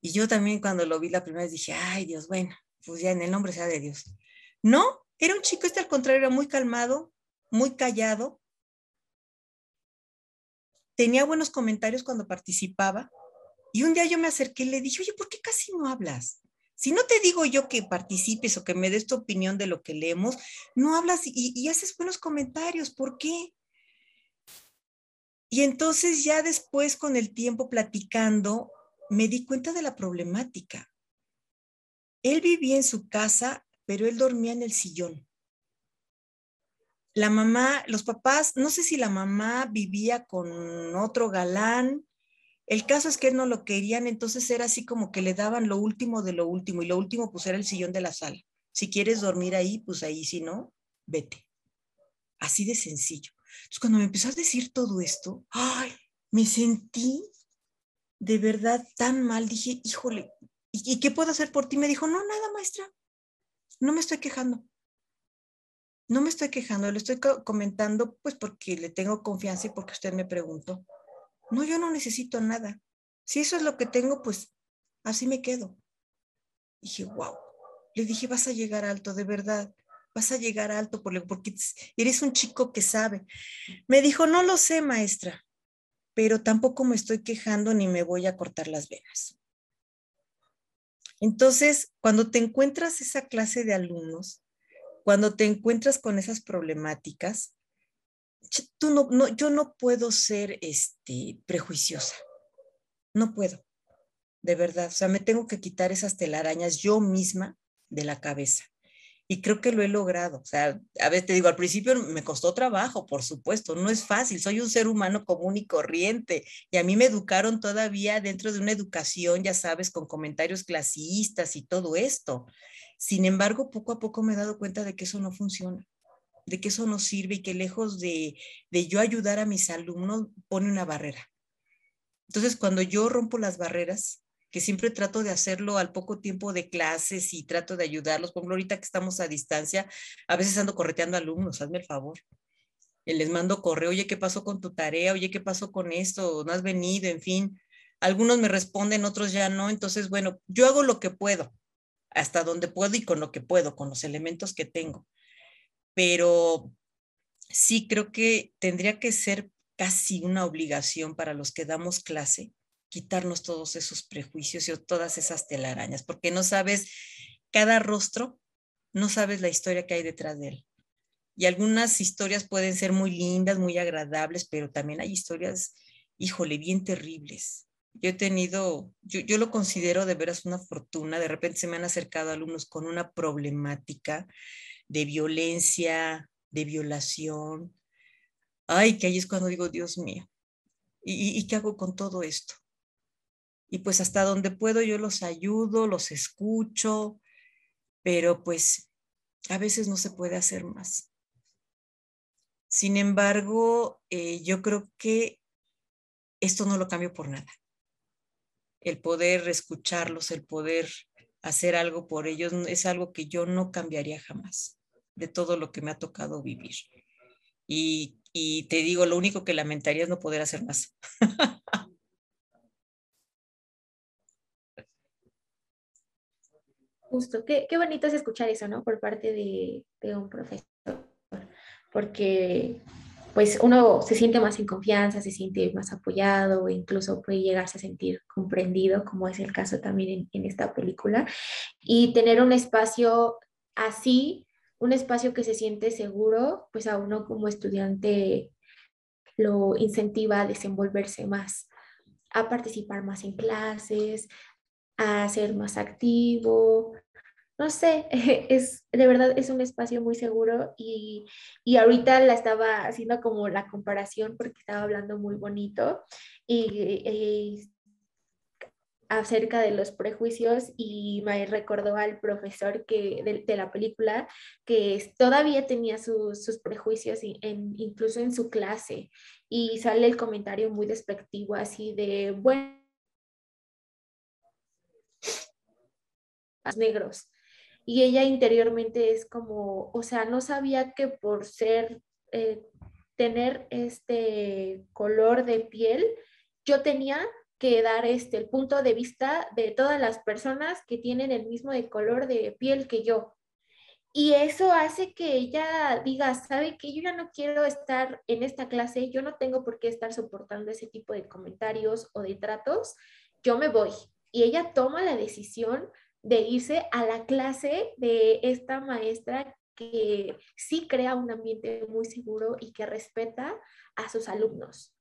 Y yo también cuando lo vi la primera vez dije, ay Dios, bueno, pues ya en el nombre sea de Dios. No, era un chico, este al contrario, era muy calmado, muy callado. Tenía buenos comentarios cuando participaba. Y un día yo me acerqué y le dije, oye, ¿por qué casi no hablas? Si no te digo yo que participes o que me des tu opinión de lo que leemos, no hablas y, haces buenos comentarios. ¿Por qué? Y entonces ya después con el tiempo platicando, me di cuenta de la problemática. Él vivía en su casa, pero él dormía en el sillón. La mamá, los papás, no sé si la mamá vivía con otro galán el caso es que no lo querían, entonces era así como que le daban lo último de lo último y lo último pues era el sillón de la sala. Si quieres dormir ahí, pues ahí, si no, vete. Así de sencillo. Entonces cuando me empezó a decir todo esto, ay, me sentí de verdad tan mal. Dije, híjole, ¿y, qué puedo hacer por ti? Me dijo, no, nada, maestra. No me estoy quejando. No me estoy quejando, le estoy comentando pues porque le tengo confianza y porque usted me preguntó. No, yo no necesito nada. Si eso es lo que tengo, pues así me quedo. dije, wow. Le dije, vas a llegar alto, de verdad. Vas a llegar alto porque eres un chico que sabe. Me dijo, no lo sé, maestra, pero tampoco me estoy quejando ni me voy a cortar las venas. Entonces, cuando te encuentras esa clase de alumnos, cuando te encuentras con esas problemáticas, tú no, no, yo no puedo ser este, prejuiciosa. No puedo, de verdad. O sea, me tengo que quitar esas telarañas yo misma de la cabeza. Y creo que lo he logrado. O sea, a veces te digo, al principio me costó trabajo, por supuesto, no es fácil. Soy un ser humano común y corriente. Y a mí me educaron todavía dentro de una educación, ya sabes, con comentarios clasistas y todo esto. Sin embargo, poco a poco me he dado cuenta de que eso no funciona de que eso no sirve y que lejos de, de yo ayudar a mis alumnos pone una barrera. Entonces, cuando yo rompo las barreras, que siempre trato de hacerlo al poco tiempo de clases y trato de ayudarlos, por ejemplo, ahorita que estamos a distancia, a veces ando correteando alumnos, hazme el favor. Les mando correo, oye, ¿qué pasó con tu tarea? Oye, ¿qué pasó con esto? ¿No has venido? En fin, algunos me responden, otros ya no. Entonces, bueno, yo hago lo que puedo, hasta donde puedo y con lo que puedo, con los elementos que tengo pero sí creo que tendría que ser casi una obligación para los que damos clase quitarnos todos esos prejuicios y todas esas telarañas, porque no sabes cada rostro, no sabes la historia que hay detrás de él. Y algunas historias pueden ser muy lindas, muy agradables, pero también hay historias, híjole, bien terribles. Yo he tenido, yo, yo lo considero de veras una fortuna, de repente se me han acercado alumnos con una problemática de violencia, de violación. Ay, que ahí es cuando digo, Dios mío, ¿y, qué hago con todo esto? Y pues hasta donde puedo yo los ayudo, los escucho, pero pues a veces no se puede hacer más. Sin embargo, eh, yo creo que esto no lo cambio por nada. El poder escucharlos, el poder hacer algo por ellos es algo que yo no cambiaría jamás de todo lo que me ha tocado vivir. Y, te digo, lo único que lamentaría es no poder hacer más. [laughs] Justo, qué, qué, bonito es escuchar eso, ¿no? Por parte de, de un profesor, porque pues uno se siente más en confianza, se siente más apoyado, incluso puede llegarse a sentir comprendido, como es el caso también en, esta película. Y tener un espacio así, un espacio que se siente seguro, pues a uno como estudiante lo incentiva a desenvolverse más, a participar más en clases, a ser más activo, no sé, [laughs] es de verdad es un espacio muy seguro y, ahorita la estaba haciendo como la comparación porque estaba hablando muy bonito y, acerca de los prejuicios y me recordó al profesor que, de, la película que todavía tenía sus prejuicios incluso en su clase y sale el comentario muy despectivo así de, bueno, negros. Y ella interiormente es como, o sea, no sabía que por ser, eh, tener este color de piel, yo tenía que dar este, el punto de vista de todas las personas que tienen el mismo de color de piel que yo. Y eso hace que ella diga, sabe que yo ya no quiero estar en esta clase, yo no tengo por qué estar soportando ese tipo de comentarios o de tratos, yo me voy. Y ella toma la decisión de irse a la clase de esta maestra que sí crea un ambiente muy seguro y que respeta a sus alumnos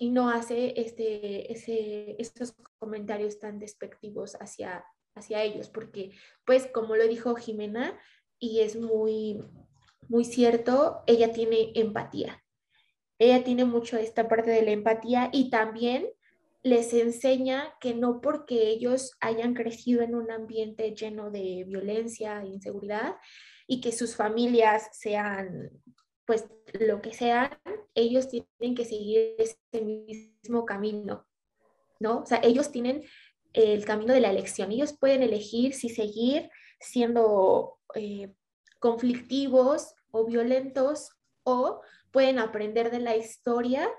y no hace este, ese, estos comentarios tan despectivos hacia, hacia ellos, porque pues como lo dijo Jimena, y es muy, muy cierto, ella tiene empatía. Ella tiene mucho esta parte de la empatía y también les enseña que no porque ellos hayan crecido en un ambiente lleno de violencia e inseguridad y que sus familias sean pues lo que sean, ellos tienen que seguir ese mismo camino, ¿no? O sea, ellos tienen el camino de la elección, ellos pueden elegir si seguir siendo eh, conflictivos o violentos o pueden aprender de la historia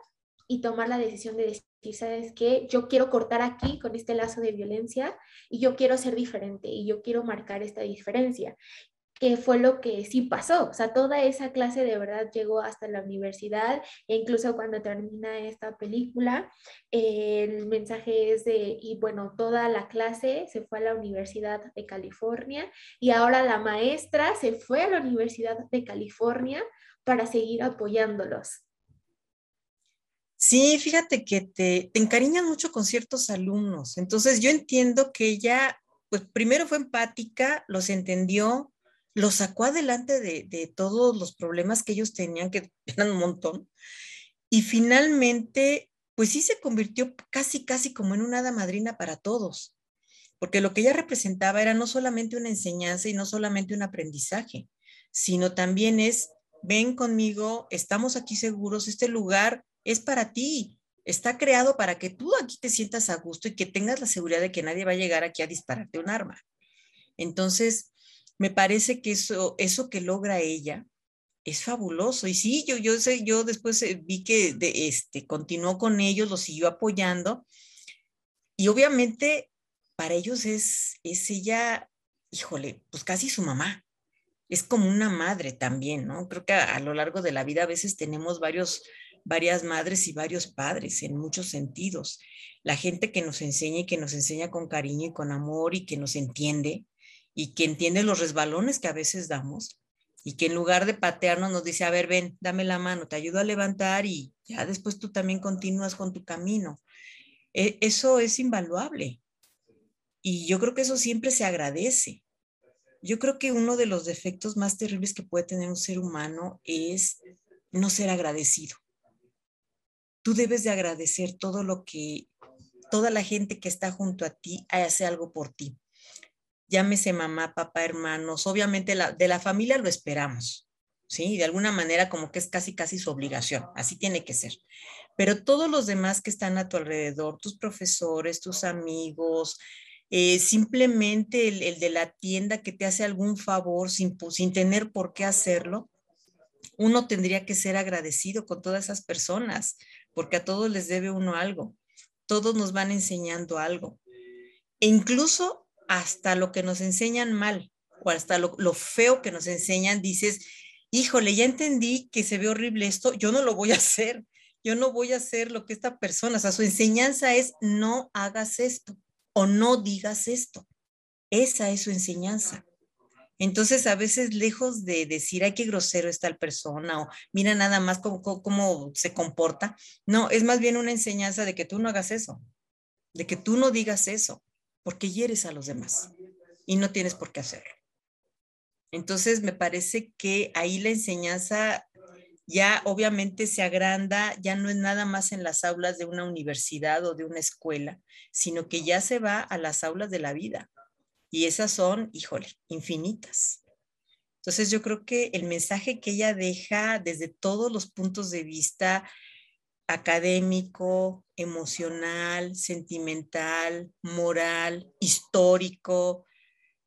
y tomar la decisión de decir, ¿sabes qué? Yo quiero cortar aquí con este lazo de violencia y yo quiero ser diferente y yo quiero marcar esta diferencia que fue lo que sí pasó. O sea, toda esa clase de verdad llegó hasta la universidad e incluso cuando termina esta película, el mensaje es de, y bueno, toda la clase se fue a la Universidad de California y ahora la maestra se fue a la Universidad de California para seguir apoyándolos. Sí, fíjate que te, te encariñan mucho con ciertos alumnos. Entonces yo entiendo que ella, pues primero fue empática, los entendió, lo sacó adelante de, todos los problemas que ellos tenían, que eran un montón, y finalmente, pues sí se convirtió casi, casi como en una hada madrina para todos, porque lo que ella representaba era no solamente una enseñanza y no solamente un aprendizaje, sino también es, ven conmigo, estamos aquí seguros, este lugar es para ti, está creado para que tú aquí te sientas a gusto y que tengas la seguridad de que nadie va a llegar aquí a dispararte un arma. Entonces, me parece que eso, eso que logra ella es fabuloso. Y sí, yo, yo sé, yo después eh, vi que de, este, continuó con ellos, los siguió apoyando. Y obviamente para ellos es, es ella, híjole, pues casi su mamá. Es como una madre también, ¿no? Creo que a, a lo largo de la vida a veces tenemos varios, varias madres y varios padres en muchos sentidos. La gente que nos enseña y que nos enseña con cariño y con amor y que nos entiende, y que entiende los resbalones que a veces damos y que en lugar de patearnos nos dice, a ver, ven, dame la mano, te ayudo a levantar y ya después tú también continúas con tu camino. E, eso es invaluable. Y yo creo que eso siempre se agradece. Yo creo que uno de los defectos más terribles que puede tener un ser humano es no ser agradecido. Tú debes de agradecer todo lo que toda la gente que está junto a ti hace algo por ti llámese mamá, papá, hermanos, obviamente de la familia lo esperamos, ¿sí? De alguna manera como que es casi, casi su obligación, así tiene que ser. Pero todos los demás que están a tu alrededor, tus profesores, tus amigos, eh, simplemente el, de la tienda que te hace algún favor sin, sin tener por qué hacerlo, uno tendría que ser agradecido con todas esas personas, porque a todos les debe uno algo, todos nos van enseñando algo. E incluso hasta lo que nos enseñan mal o hasta lo, feo que nos enseñan, dices, híjole, ya entendí que se ve horrible esto, yo no lo voy a hacer, yo no voy a hacer lo que esta persona, o sea, su enseñanza es no hagas esto o no digas esto. Esa es su enseñanza. Entonces, a veces, lejos de decir, ay, qué grosero es tal persona, o mira nada más cómo, cómo, se comporta, no, es más bien una enseñanza de que tú no hagas eso, de que tú no digas eso porque hieres a los demás y no tienes por qué hacerlo. Entonces, me parece que ahí la enseñanza ya obviamente se agranda, ya no es nada más en las aulas de una universidad o de una escuela, sino que ya se va a las aulas de la vida. Y esas son, híjole, infinitas. Entonces yo creo que el mensaje que ella deja desde todos los puntos de vista académico, emocional, sentimental, moral, histórico,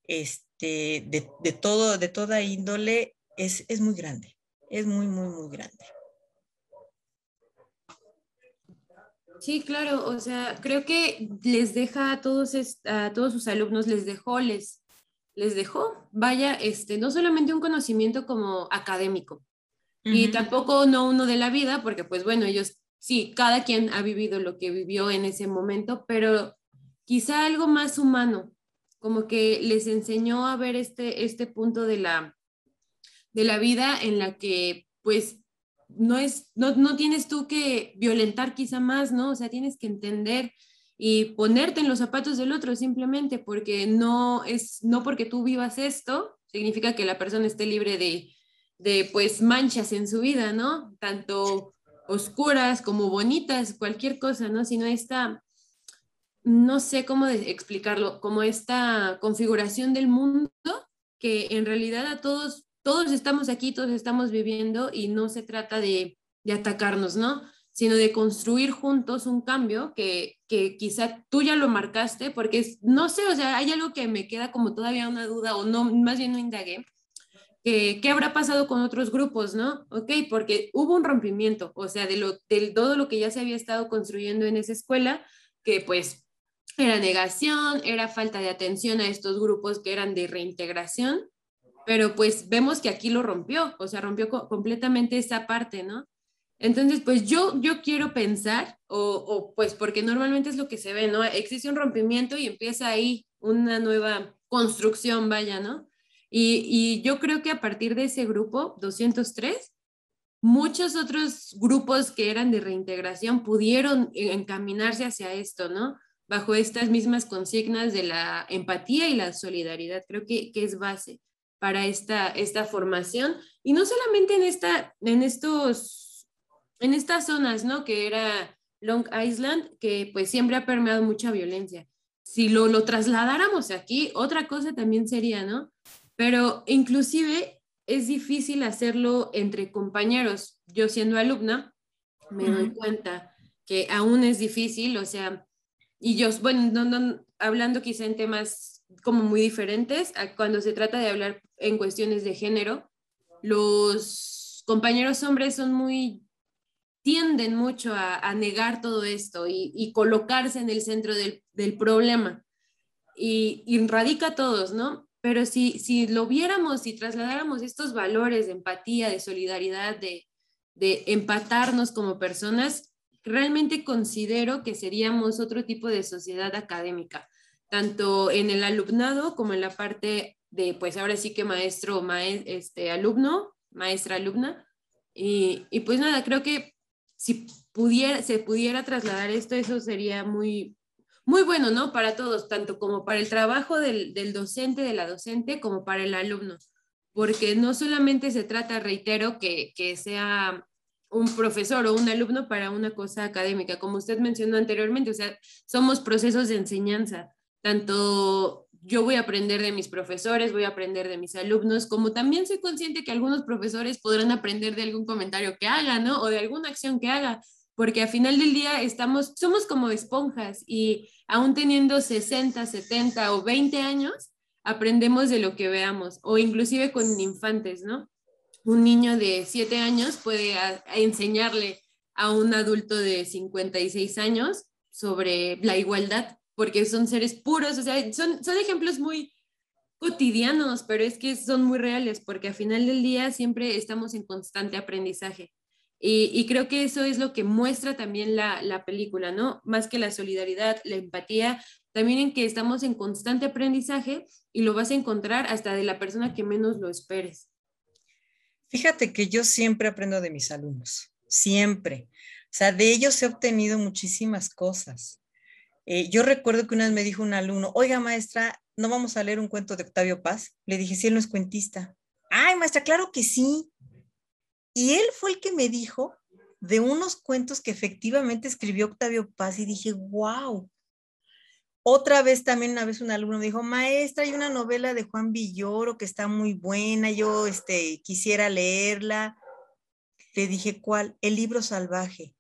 este, de, todo, de toda índole, es, es muy grande, es muy, muy, muy grande. Sí, claro, o sea, creo que les deja a todos, a todos sus alumnos, les dejó, les, les dejó, vaya, este, no solamente un conocimiento como académico, y tampoco no uno de la vida, porque pues bueno, ellos, sí, cada quien ha vivido lo que vivió en ese momento, pero quizá algo más humano, como que les enseñó a ver este, este punto de la, de la vida en la que pues no es, no, no tienes tú que violentar quizá más, ¿no? O sea, tienes que entender y ponerte en los zapatos del otro simplemente porque no es, no porque tú vivas esto, significa que la persona esté libre de, de pues manchas en su vida, ¿no? Tanto oscuras como bonitas, cualquier cosa, ¿no? Sino esta, no sé cómo explicarlo, como esta configuración del mundo que en realidad a todos, todos estamos aquí, todos estamos viviendo y no se trata de, atacarnos, ¿no? Sino de construir juntos un cambio que, que quizá tú ya lo marcaste, porque no sé, o sea, hay algo que me queda como todavía una duda o no, más bien no indagué. ¿Qué habrá pasado con otros grupos, no? Ok, porque hubo un rompimiento, o sea, de, lo, de todo lo que ya se había estado construyendo en esa escuela, que pues era negación, era falta de atención a estos grupos que eran de reintegración, pero pues vemos que aquí lo rompió, o sea, rompió completamente esa parte, ¿no? Entonces, pues yo, yo quiero pensar, o, pues porque normalmente es lo que se ve, ¿no? Existe un rompimiento y empieza ahí una nueva construcción, vaya, ¿no? Y, y yo creo que a partir de ese grupo, 203, muchos otros grupos que eran de reintegración pudieron encaminarse hacia esto, ¿no? bajo estas mismas consignas de la empatía y la solidaridad. Creo que, es base para esta, esta formación y no solamente en, esta, en, estos, en estas zonas, ¿no? Que era Long Island, que pues siempre ha permeado mucha violencia. Si lo, lo trasladáramos aquí, otra cosa también sería, ¿no? Pero inclusive es difícil hacerlo entre compañeros. Yo siendo alumna, me doy cuenta que aún es difícil, o sea, y yo, bueno, no, hablando quizá en temas como muy diferentes, cuando se trata de hablar en cuestiones de género, los compañeros hombres son muy, tienden mucho a, negar todo esto y, colocarse en el centro del, problema. Y, y, radica a todos, ¿no? Pero si, si lo viéramos, si trasladáramos estos valores de empatía, de solidaridad, de, de empatarnos como personas, realmente considero que seríamos otro tipo de sociedad académica, tanto en el alumnado como en la parte de, pues ahora sí que maestro, este, alumno, maestra, alumna. Y, y, pues nada, creo que si pudiera, se pudiera trasladar esto, eso sería muy, muy bueno, ¿no? Para todos, tanto como para el trabajo del, del docente, de la docente, como para el alumno. Porque no solamente se trata, reitero, que, que sea un profesor o un alumno para una cosa académica, como usted mencionó anteriormente, o sea, somos procesos de enseñanza, tanto yo voy a aprender de mis profesores, voy a aprender de mis alumnos, como también soy consciente que algunos profesores podrán aprender de algún comentario que haga, ¿no? O de alguna acción que haga, porque al final del día estamos, somos como esponjas y aún teniendo 60, 70 o 20 años, aprendemos de lo que veamos, o inclusive con infantes, ¿no? un niño de 7 años puede enseñarle a un adulto de 56 años sobre la igualdad, porque son seres puros, o sea, son, son ejemplos muy cotidianos, pero es que son muy reales, porque al final del día siempre estamos en constante aprendizaje. Y, creo que eso es lo que muestra también la, la película, ¿no? Más que la solidaridad, la empatía, también en que estamos en constante aprendizaje y lo vas a encontrar hasta de la persona que menos lo esperes. Fíjate que yo siempre aprendo de mis alumnos, siempre. O sea, de ellos he obtenido muchísimas cosas. Eh, yo recuerdo que una vez me dijo un alumno, oiga maestra, ¿no vamos a leer un cuento de Octavio Paz? Le dije, sí, él no es cuentista. Ay, maestra, claro que sí. Y él fue el que me dijo de unos cuentos que efectivamente escribió Octavio Paz y dije, wow. Otra vez también una vez un alumno me dijo, maestra, hay una novela de Juan Villoro que está muy buena, yo este, quisiera leerla. Le dije, ¿cuál? El libro salvaje.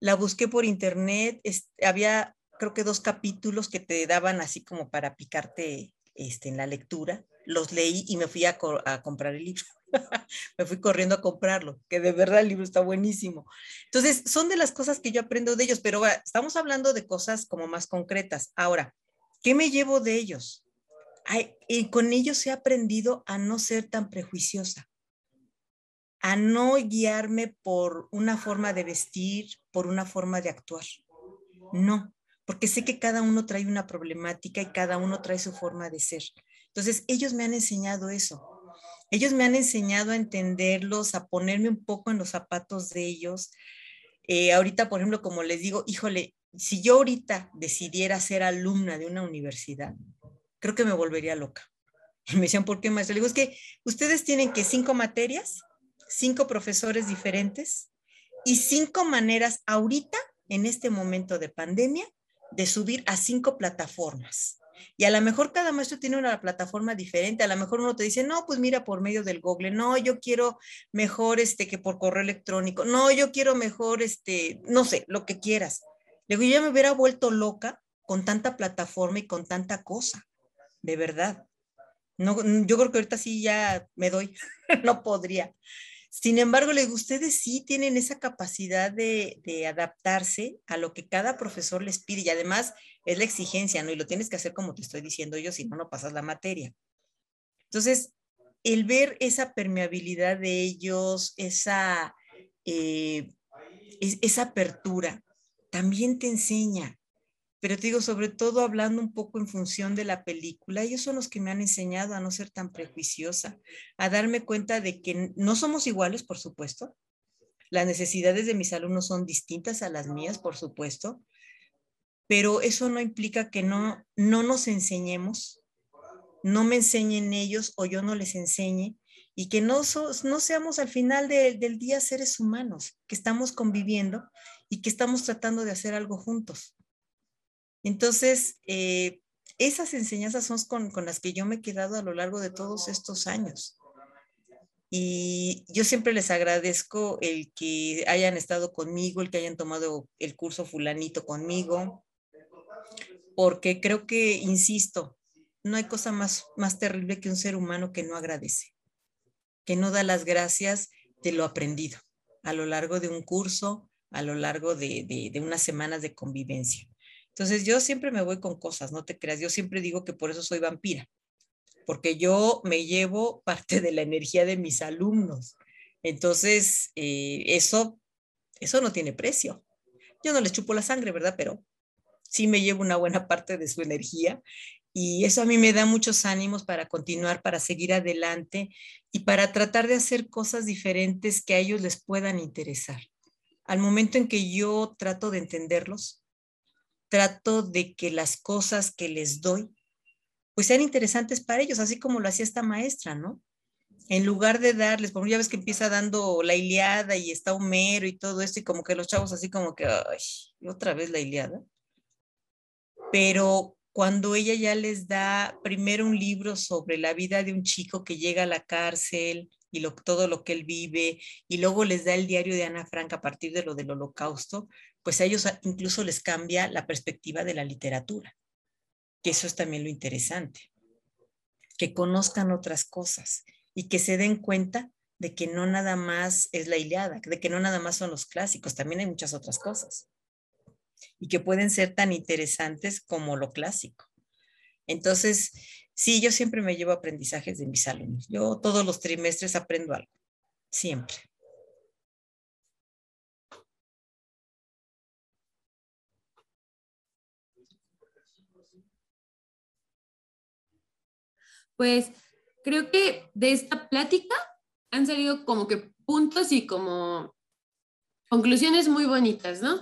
La busqué por internet, había creo que dos capítulos que te daban así como para picarte este, en la lectura. Los leí y me fui a, a comprar el libro. [laughs] me fui corriendo a comprarlo, que de verdad el libro está buenísimo. Entonces, son de las cosas que yo aprendo de ellos, pero estamos hablando de cosas como más concretas. Ahora, ¿qué me llevo de ellos? y con ellos he aprendido a no ser tan prejuiciosa a no guiarme por una forma de vestir, por una forma de actuar. No, porque sé que cada uno trae una problemática y cada uno trae su forma de ser. Entonces, ellos me han enseñado eso. Ellos me han enseñado a entenderlos, a ponerme un poco en los zapatos de ellos. Eh, ahorita, por ejemplo, como les digo, híjole, si yo ahorita decidiera ser alumna de una universidad, creo que me volvería loca. Y [laughs] me decían, ¿por qué maestra? Le digo, es que ustedes tienen que cinco materias cinco profesores diferentes y cinco maneras ahorita, en este momento de pandemia, de subir a cinco plataformas. Y a lo mejor cada maestro tiene una plataforma diferente. A lo mejor uno te dice, no, pues mira por medio del Google. No, yo quiero mejor este que por correo electrónico. No, yo quiero mejor este, no sé, lo que quieras. Luego yo ya me hubiera vuelto loca con tanta plataforma y con tanta cosa. De verdad. No, yo creo que ahorita sí ya me doy. [laughs] no podría. Sin embargo, ustedes sí tienen esa capacidad de, adaptarse a lo que cada profesor les pide y además es la exigencia, ¿no? Y lo tienes que hacer como te estoy diciendo yo, si no, no pasas la materia. Entonces, el ver esa permeabilidad de ellos, esa, eh, esa apertura, también te enseña pero te digo, sobre todo hablando un poco en función de la película, ellos son los que me han enseñado a no ser tan prejuiciosa, a darme cuenta de que no somos iguales, por supuesto. Las necesidades de mis alumnos son distintas a las mías, por supuesto, pero eso no implica que no, no nos enseñemos, no me enseñen ellos o yo no les enseñe y que no, no seamos al final del día seres humanos, que estamos conviviendo y que estamos tratando de hacer algo juntos. Entonces, eh, esas enseñanzas son con, las que yo me he quedado a lo largo de todos estos años. Y yo siempre les agradezco el que hayan estado conmigo, el que hayan tomado el curso fulanito conmigo, porque creo que, insisto, no hay cosa más, más terrible que un ser humano que no agradece, que no da las gracias de lo aprendido a lo largo de un curso, a lo largo de unas semanas de convivencia. Entonces yo siempre me voy con cosas, no te creas, yo siempre digo que por eso soy vampira, porque yo me llevo parte de la energía de mis alumnos. Entonces, eh, eso, eso no tiene precio. Yo no les chupo la sangre, ¿verdad? Pero sí me llevo una buena parte de su energía y eso a mí me da muchos ánimos para continuar, para seguir adelante y para tratar de hacer cosas diferentes que a ellos les puedan interesar. Al momento en que yo trato de entenderlos, trato de que las cosas que les doy pues sean interesantes para ellos, así como lo hacía esta maestra, ¿no? En lugar de darles, porque ya ves que empieza dando la Iliada y está Homero y todo esto, y como que los chavos así como que, otra vez la Iliada. Pero cuando ella ya les da primero un libro sobre la vida de un chico que llega a la cárcel y lo, todo lo que él vive, y luego les da el diario de Ana Frank a partir de lo del holocausto, pues a ellos incluso les cambia la perspectiva de la literatura, que eso es también lo interesante, que conozcan otras cosas y que se den cuenta de que no nada más es la Iliada, de que no nada más son los clásicos, también hay muchas otras cosas y que pueden ser tan interesantes como lo clásico. Entonces, sí, yo siempre me llevo aprendizajes de mis alumnos. Yo todos los trimestres aprendo algo, siempre. Pues creo que de esta plática han salido como que puntos y como conclusiones muy bonitas, ¿no?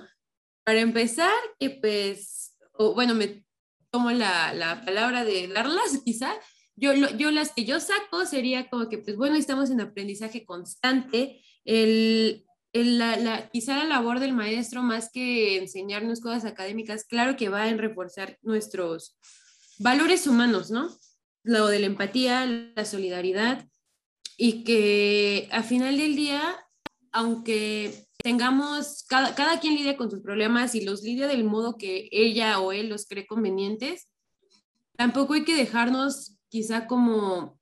Para empezar, que pues, bueno, me tomo la, la, palabra de darlas [laughs] quizá, yo, yo las que yo saco sería como que, pues bueno, estamos en aprendizaje constante. El, el, la, la, quizá la labor del maestro, más que enseñarnos cosas académicas, claro que va en reforzar nuestros valores humanos, ¿no? Lo de la empatía, la solidaridad, y que a final del día, aunque tengamos, cada, cada quien lidia con sus problemas y los lidia del modo que ella o él los cree convenientes, tampoco hay que dejarnos quizá como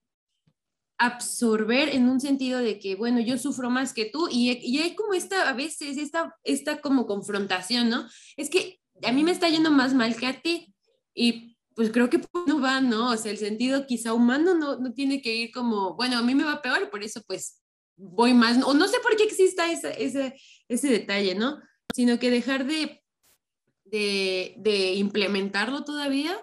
absorber en un sentido de que, bueno, yo sufro más que tú y, y, hay como esta, a veces, esta, esta como confrontación, ¿no? Es que a mí me está yendo más mal que a ti y pues creo que no va, ¿no? O sea, el sentido quizá humano no, no tiene que ir como, bueno, a mí me va peor, por eso pues voy más, o no sé por qué exista ese, ese, ese detalle, ¿no? Sino que dejar de, de, de implementarlo todavía,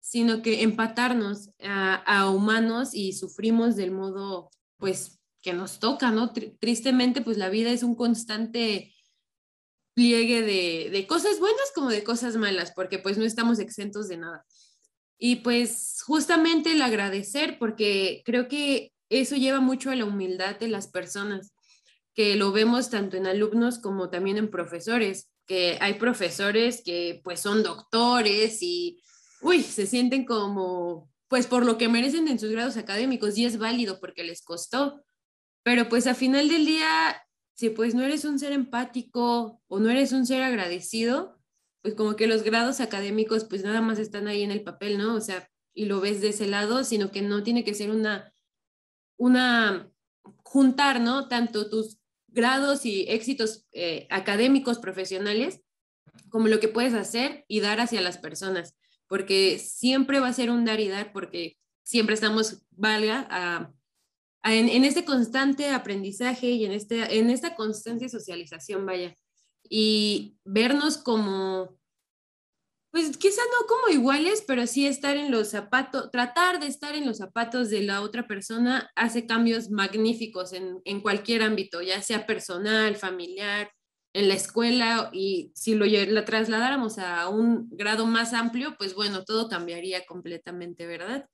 sino que empatarnos a, humanos y sufrimos del modo, pues, que nos toca, ¿no? Tristemente, pues la vida es un constante pliegue de, de cosas buenas como de cosas malas, porque pues no estamos exentos de nada. Y pues justamente el agradecer, porque creo que eso lleva mucho a la humildad de las personas, que lo vemos tanto en alumnos como también en profesores, que hay profesores que pues son doctores y, uy, se sienten como, pues por lo que merecen en sus grados académicos y es válido porque les costó, pero pues a final del día, si pues no eres un ser empático o no eres un ser agradecido, pues como que los grados académicos pues nada más están ahí en el papel, ¿no? O sea, y lo ves de ese lado, sino que no tiene que ser una una, juntar, ¿no? Tanto tus grados y éxitos eh, académicos, profesionales, como lo que puedes hacer y dar hacia las personas, porque siempre va a ser un dar y dar, porque siempre estamos, valga, a, en, en, este constante aprendizaje y en, este, en esta constante socialización, vaya, y vernos como pues quizá no como iguales, pero sí estar en los zapatos, tratar de estar en los zapatos de la otra persona hace cambios magníficos en, en cualquier ámbito, ya sea personal, familiar, en la escuela, y si lo, lo trasladáramos a un grado más amplio, pues bueno, todo cambiaría completamente, ¿verdad?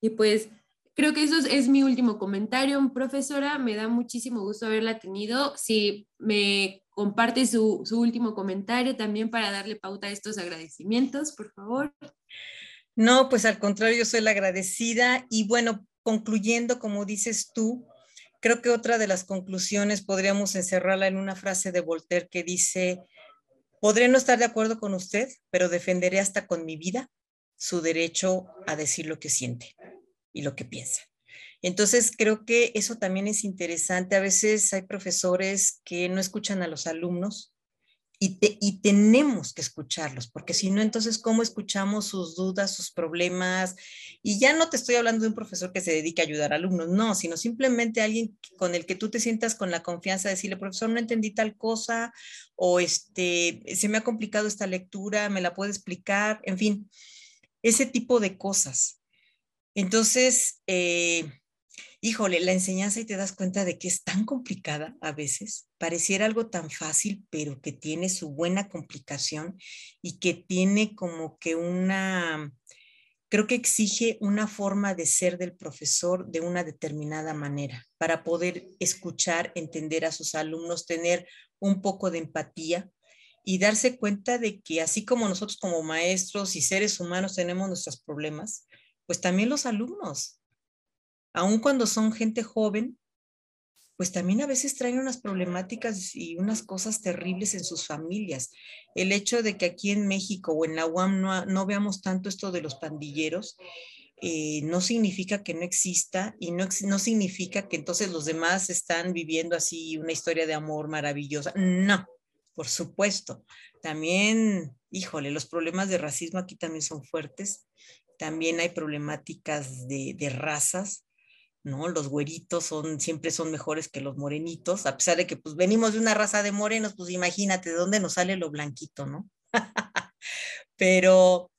Y pues creo que eso es, mi último comentario, profesora. Me da muchísimo gusto haberla tenido. Si me comparte su, su, último comentario también para darle pauta a estos agradecimientos, por favor. No, pues al contrario, soy la agradecida y bueno, concluyendo, como dices tú, creo que otra de las conclusiones podríamos encerrarla en una frase de Voltaire que dice, podré no estar de acuerdo con usted, pero defenderé hasta con mi vida su derecho a decir lo que siente y lo que piensa. Entonces, creo que eso también es interesante. A veces hay profesores que no escuchan a los alumnos y, te, y tenemos que escucharlos, porque si no, entonces, ¿cómo escuchamos sus dudas, sus problemas? Y ya no te estoy hablando de un profesor que se dedique a ayudar a alumnos, no, sino simplemente alguien con el que tú te sientas con la confianza de decirle, profesor, no entendí tal cosa, o este, se me ha complicado esta lectura, me la puede explicar, en fin, ese tipo de cosas. Entonces, eh, híjole, la enseñanza y te das cuenta de que es tan complicada a veces, pareciera algo tan fácil, pero que tiene su buena complicación y que tiene como que una, creo que exige una forma de ser del profesor de una determinada manera para poder escuchar, entender a sus alumnos, tener un poco de empatía y darse cuenta de que así como nosotros como maestros y seres humanos tenemos nuestros problemas, pues también los alumnos aun cuando son gente joven, pues también a veces traen unas problemáticas y unas cosas terribles en sus familias. El hecho de que aquí en México o en la UAM no, veamos tanto esto de los pandilleros, eh, no significa que no exista y no, no significa que entonces los demás están viviendo así una historia de amor maravillosa. No, por supuesto. También, híjole, los problemas de racismo aquí también son fuertes. También hay problemáticas de, de razas ¿no? Los güeritos son, siempre son mejores que los morenitos, a pesar de que pues venimos de una raza de morenos, pues imagínate de dónde nos sale lo blanquito, ¿no? [laughs] pero,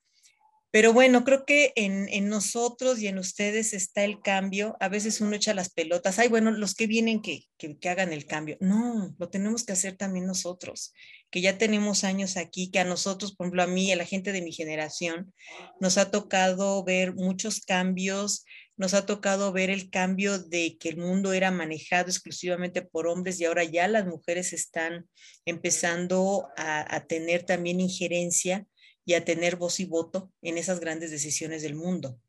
Pero bueno, creo que en, nosotros y en ustedes está el cambio. A veces uno echa las pelotas. Ay, bueno, los que vienen que, hagan el cambio. No, lo tenemos que hacer también nosotros, que ya tenemos años aquí, que a nosotros, por ejemplo, a mí, a la gente de mi generación, nos ha tocado ver muchos cambios, nos ha tocado ver el cambio de que el mundo era manejado exclusivamente por hombres y ahora ya las mujeres están empezando a tener también injerencia y a tener voz y voto en esas grandes decisiones del mundo.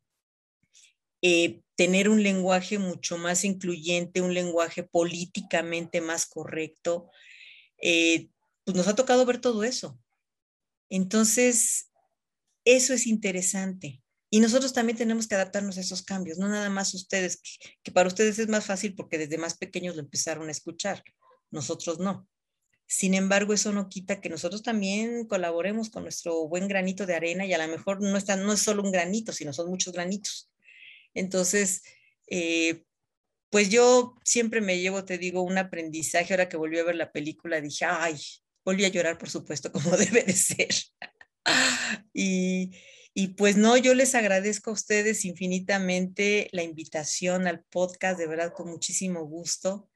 Eh, tener un lenguaje mucho más incluyente, un lenguaje políticamente más correcto, eh, pues nos ha tocado ver todo eso. Entonces, eso es interesante. Y nosotros también tenemos que adaptarnos a esos cambios, no nada más ustedes, que para ustedes es más fácil porque desde más pequeños lo empezaron a escuchar, nosotros no. Sin embargo, eso no quita que nosotros también colaboremos con nuestro buen granito de arena y a lo mejor no, es solo un granito, sino son muchos granitos. Entonces, eh, pues yo siempre me llevo, te digo, un aprendizaje. Ahora que volví a ver la película, dije, ay, volví a llorar, por supuesto, [laughs] como debe de ser. y, y pues no, yo les agradezco a ustedes infinitamente la invitación al podcast, de verdad, con muchísimo gusto.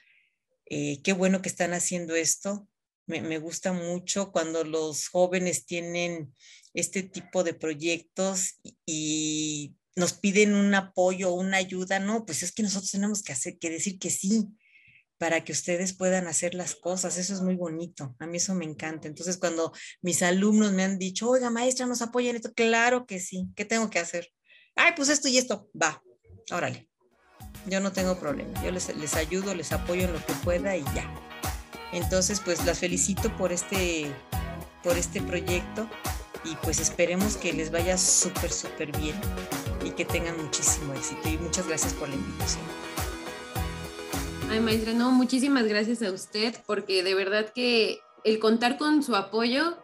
Eh, qué bueno que están haciendo esto me, gusta mucho cuando los jóvenes tienen este tipo de proyectos y, nos piden un apoyo, una ayuda, no, pues es que nosotros tenemos que hacer, que decir que sí para que ustedes puedan hacer las cosas. Eso es muy bonito. A mí eso me encanta. Entonces, cuando mis alumnos me han dicho, oiga, maestra, nos apoyan esto, claro que sí. ¿Qué tengo que hacer? Ay, pues esto y esto. Va, órale. Yo no tengo problema. Yo les, les ayudo, les apoyo en lo que pueda y ya. Entonces, pues las felicito por este, por este proyecto y pues esperemos que les vaya súper, súper bien y que tengan muchísimo éxito. Y muchas gracias por la invitación. Ay, maestra, no, muchísimas gracias a usted porque de verdad que el contar con su apoyo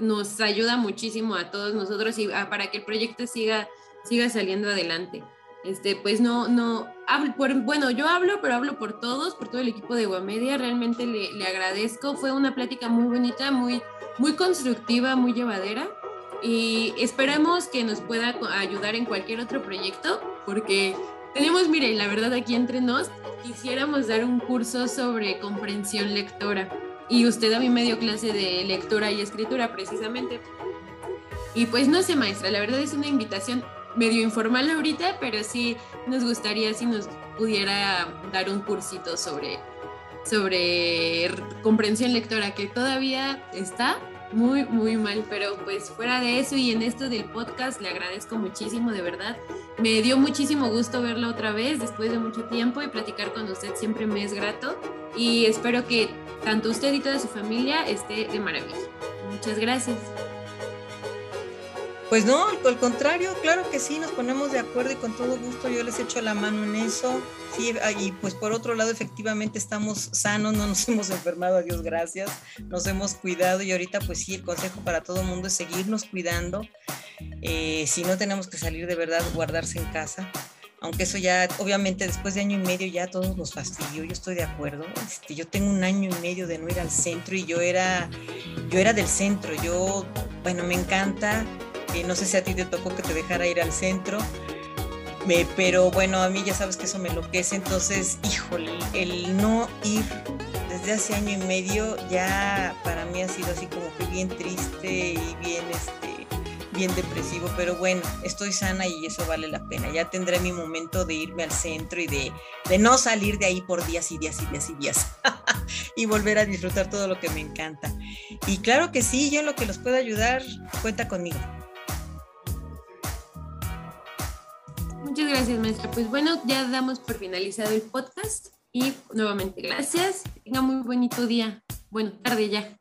nos ayuda muchísimo a todos nosotros y para que el proyecto siga, siga saliendo adelante este, pues no, no, hablo por, bueno, yo hablo, pero hablo por todos, por todo el equipo de Guamedia, realmente le, le, agradezco, fue una plática muy bonita, muy, muy constructiva, muy llevadera y esperamos que nos pueda ayudar en cualquier otro proyecto, porque tenemos, mire, la verdad aquí entre nos, quisiéramos dar un curso sobre comprensión lectora y usted a mí me dio clase de lectura y escritura precisamente. Y pues no sé, maestra, la verdad es una invitación medio informal ahorita, pero sí nos gustaría si nos pudiera dar un cursito sobre, sobre comprensión lectora, que todavía está muy, muy mal, pero pues fuera de eso y en esto del podcast le agradezco muchísimo, de verdad. Me dio muchísimo gusto verla otra vez después de mucho tiempo y platicar con usted siempre me es grato y espero que tanto usted y toda su familia esté de maravilla. Muchas gracias. Pues no, al contrario, claro que sí, nos ponemos de acuerdo y con todo gusto yo les echo la mano en eso. Sí, y pues por otro lado, efectivamente estamos sanos, no nos [laughs] hemos enfermado, a Dios gracias, nos hemos cuidado y ahorita pues sí, el consejo para todo el mundo es seguirnos cuidando. Eh, si no tenemos que salir de verdad, guardarse en casa. Aunque eso ya, obviamente, después de año y medio ya todos nos fastidió, yo estoy de acuerdo. Este, yo tengo un año y medio de no ir al centro y yo era, yo era del centro. Yo, bueno, me encanta no sé si a ti te tocó que te dejara ir al centro, pero bueno, a mí ya sabes que eso me enloquece, entonces, híjole, el no ir desde hace año y medio ya para mí ha sido así como que bien triste y bien, este, bien depresivo, pero bueno, estoy sana y eso vale la pena. Ya tendré mi momento de irme al centro y de, de no salir de ahí por días y días y días y días [laughs] y volver a disfrutar todo lo que me encanta. Y claro que sí, yo lo que los pueda ayudar, cuenta conmigo. Muchas gracias, maestra. Pues bueno, ya damos por finalizado el podcast y nuevamente gracias. Tenga muy bonito día. Bueno, tarde ya.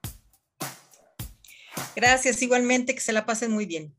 Gracias, igualmente, que se la pasen muy bien.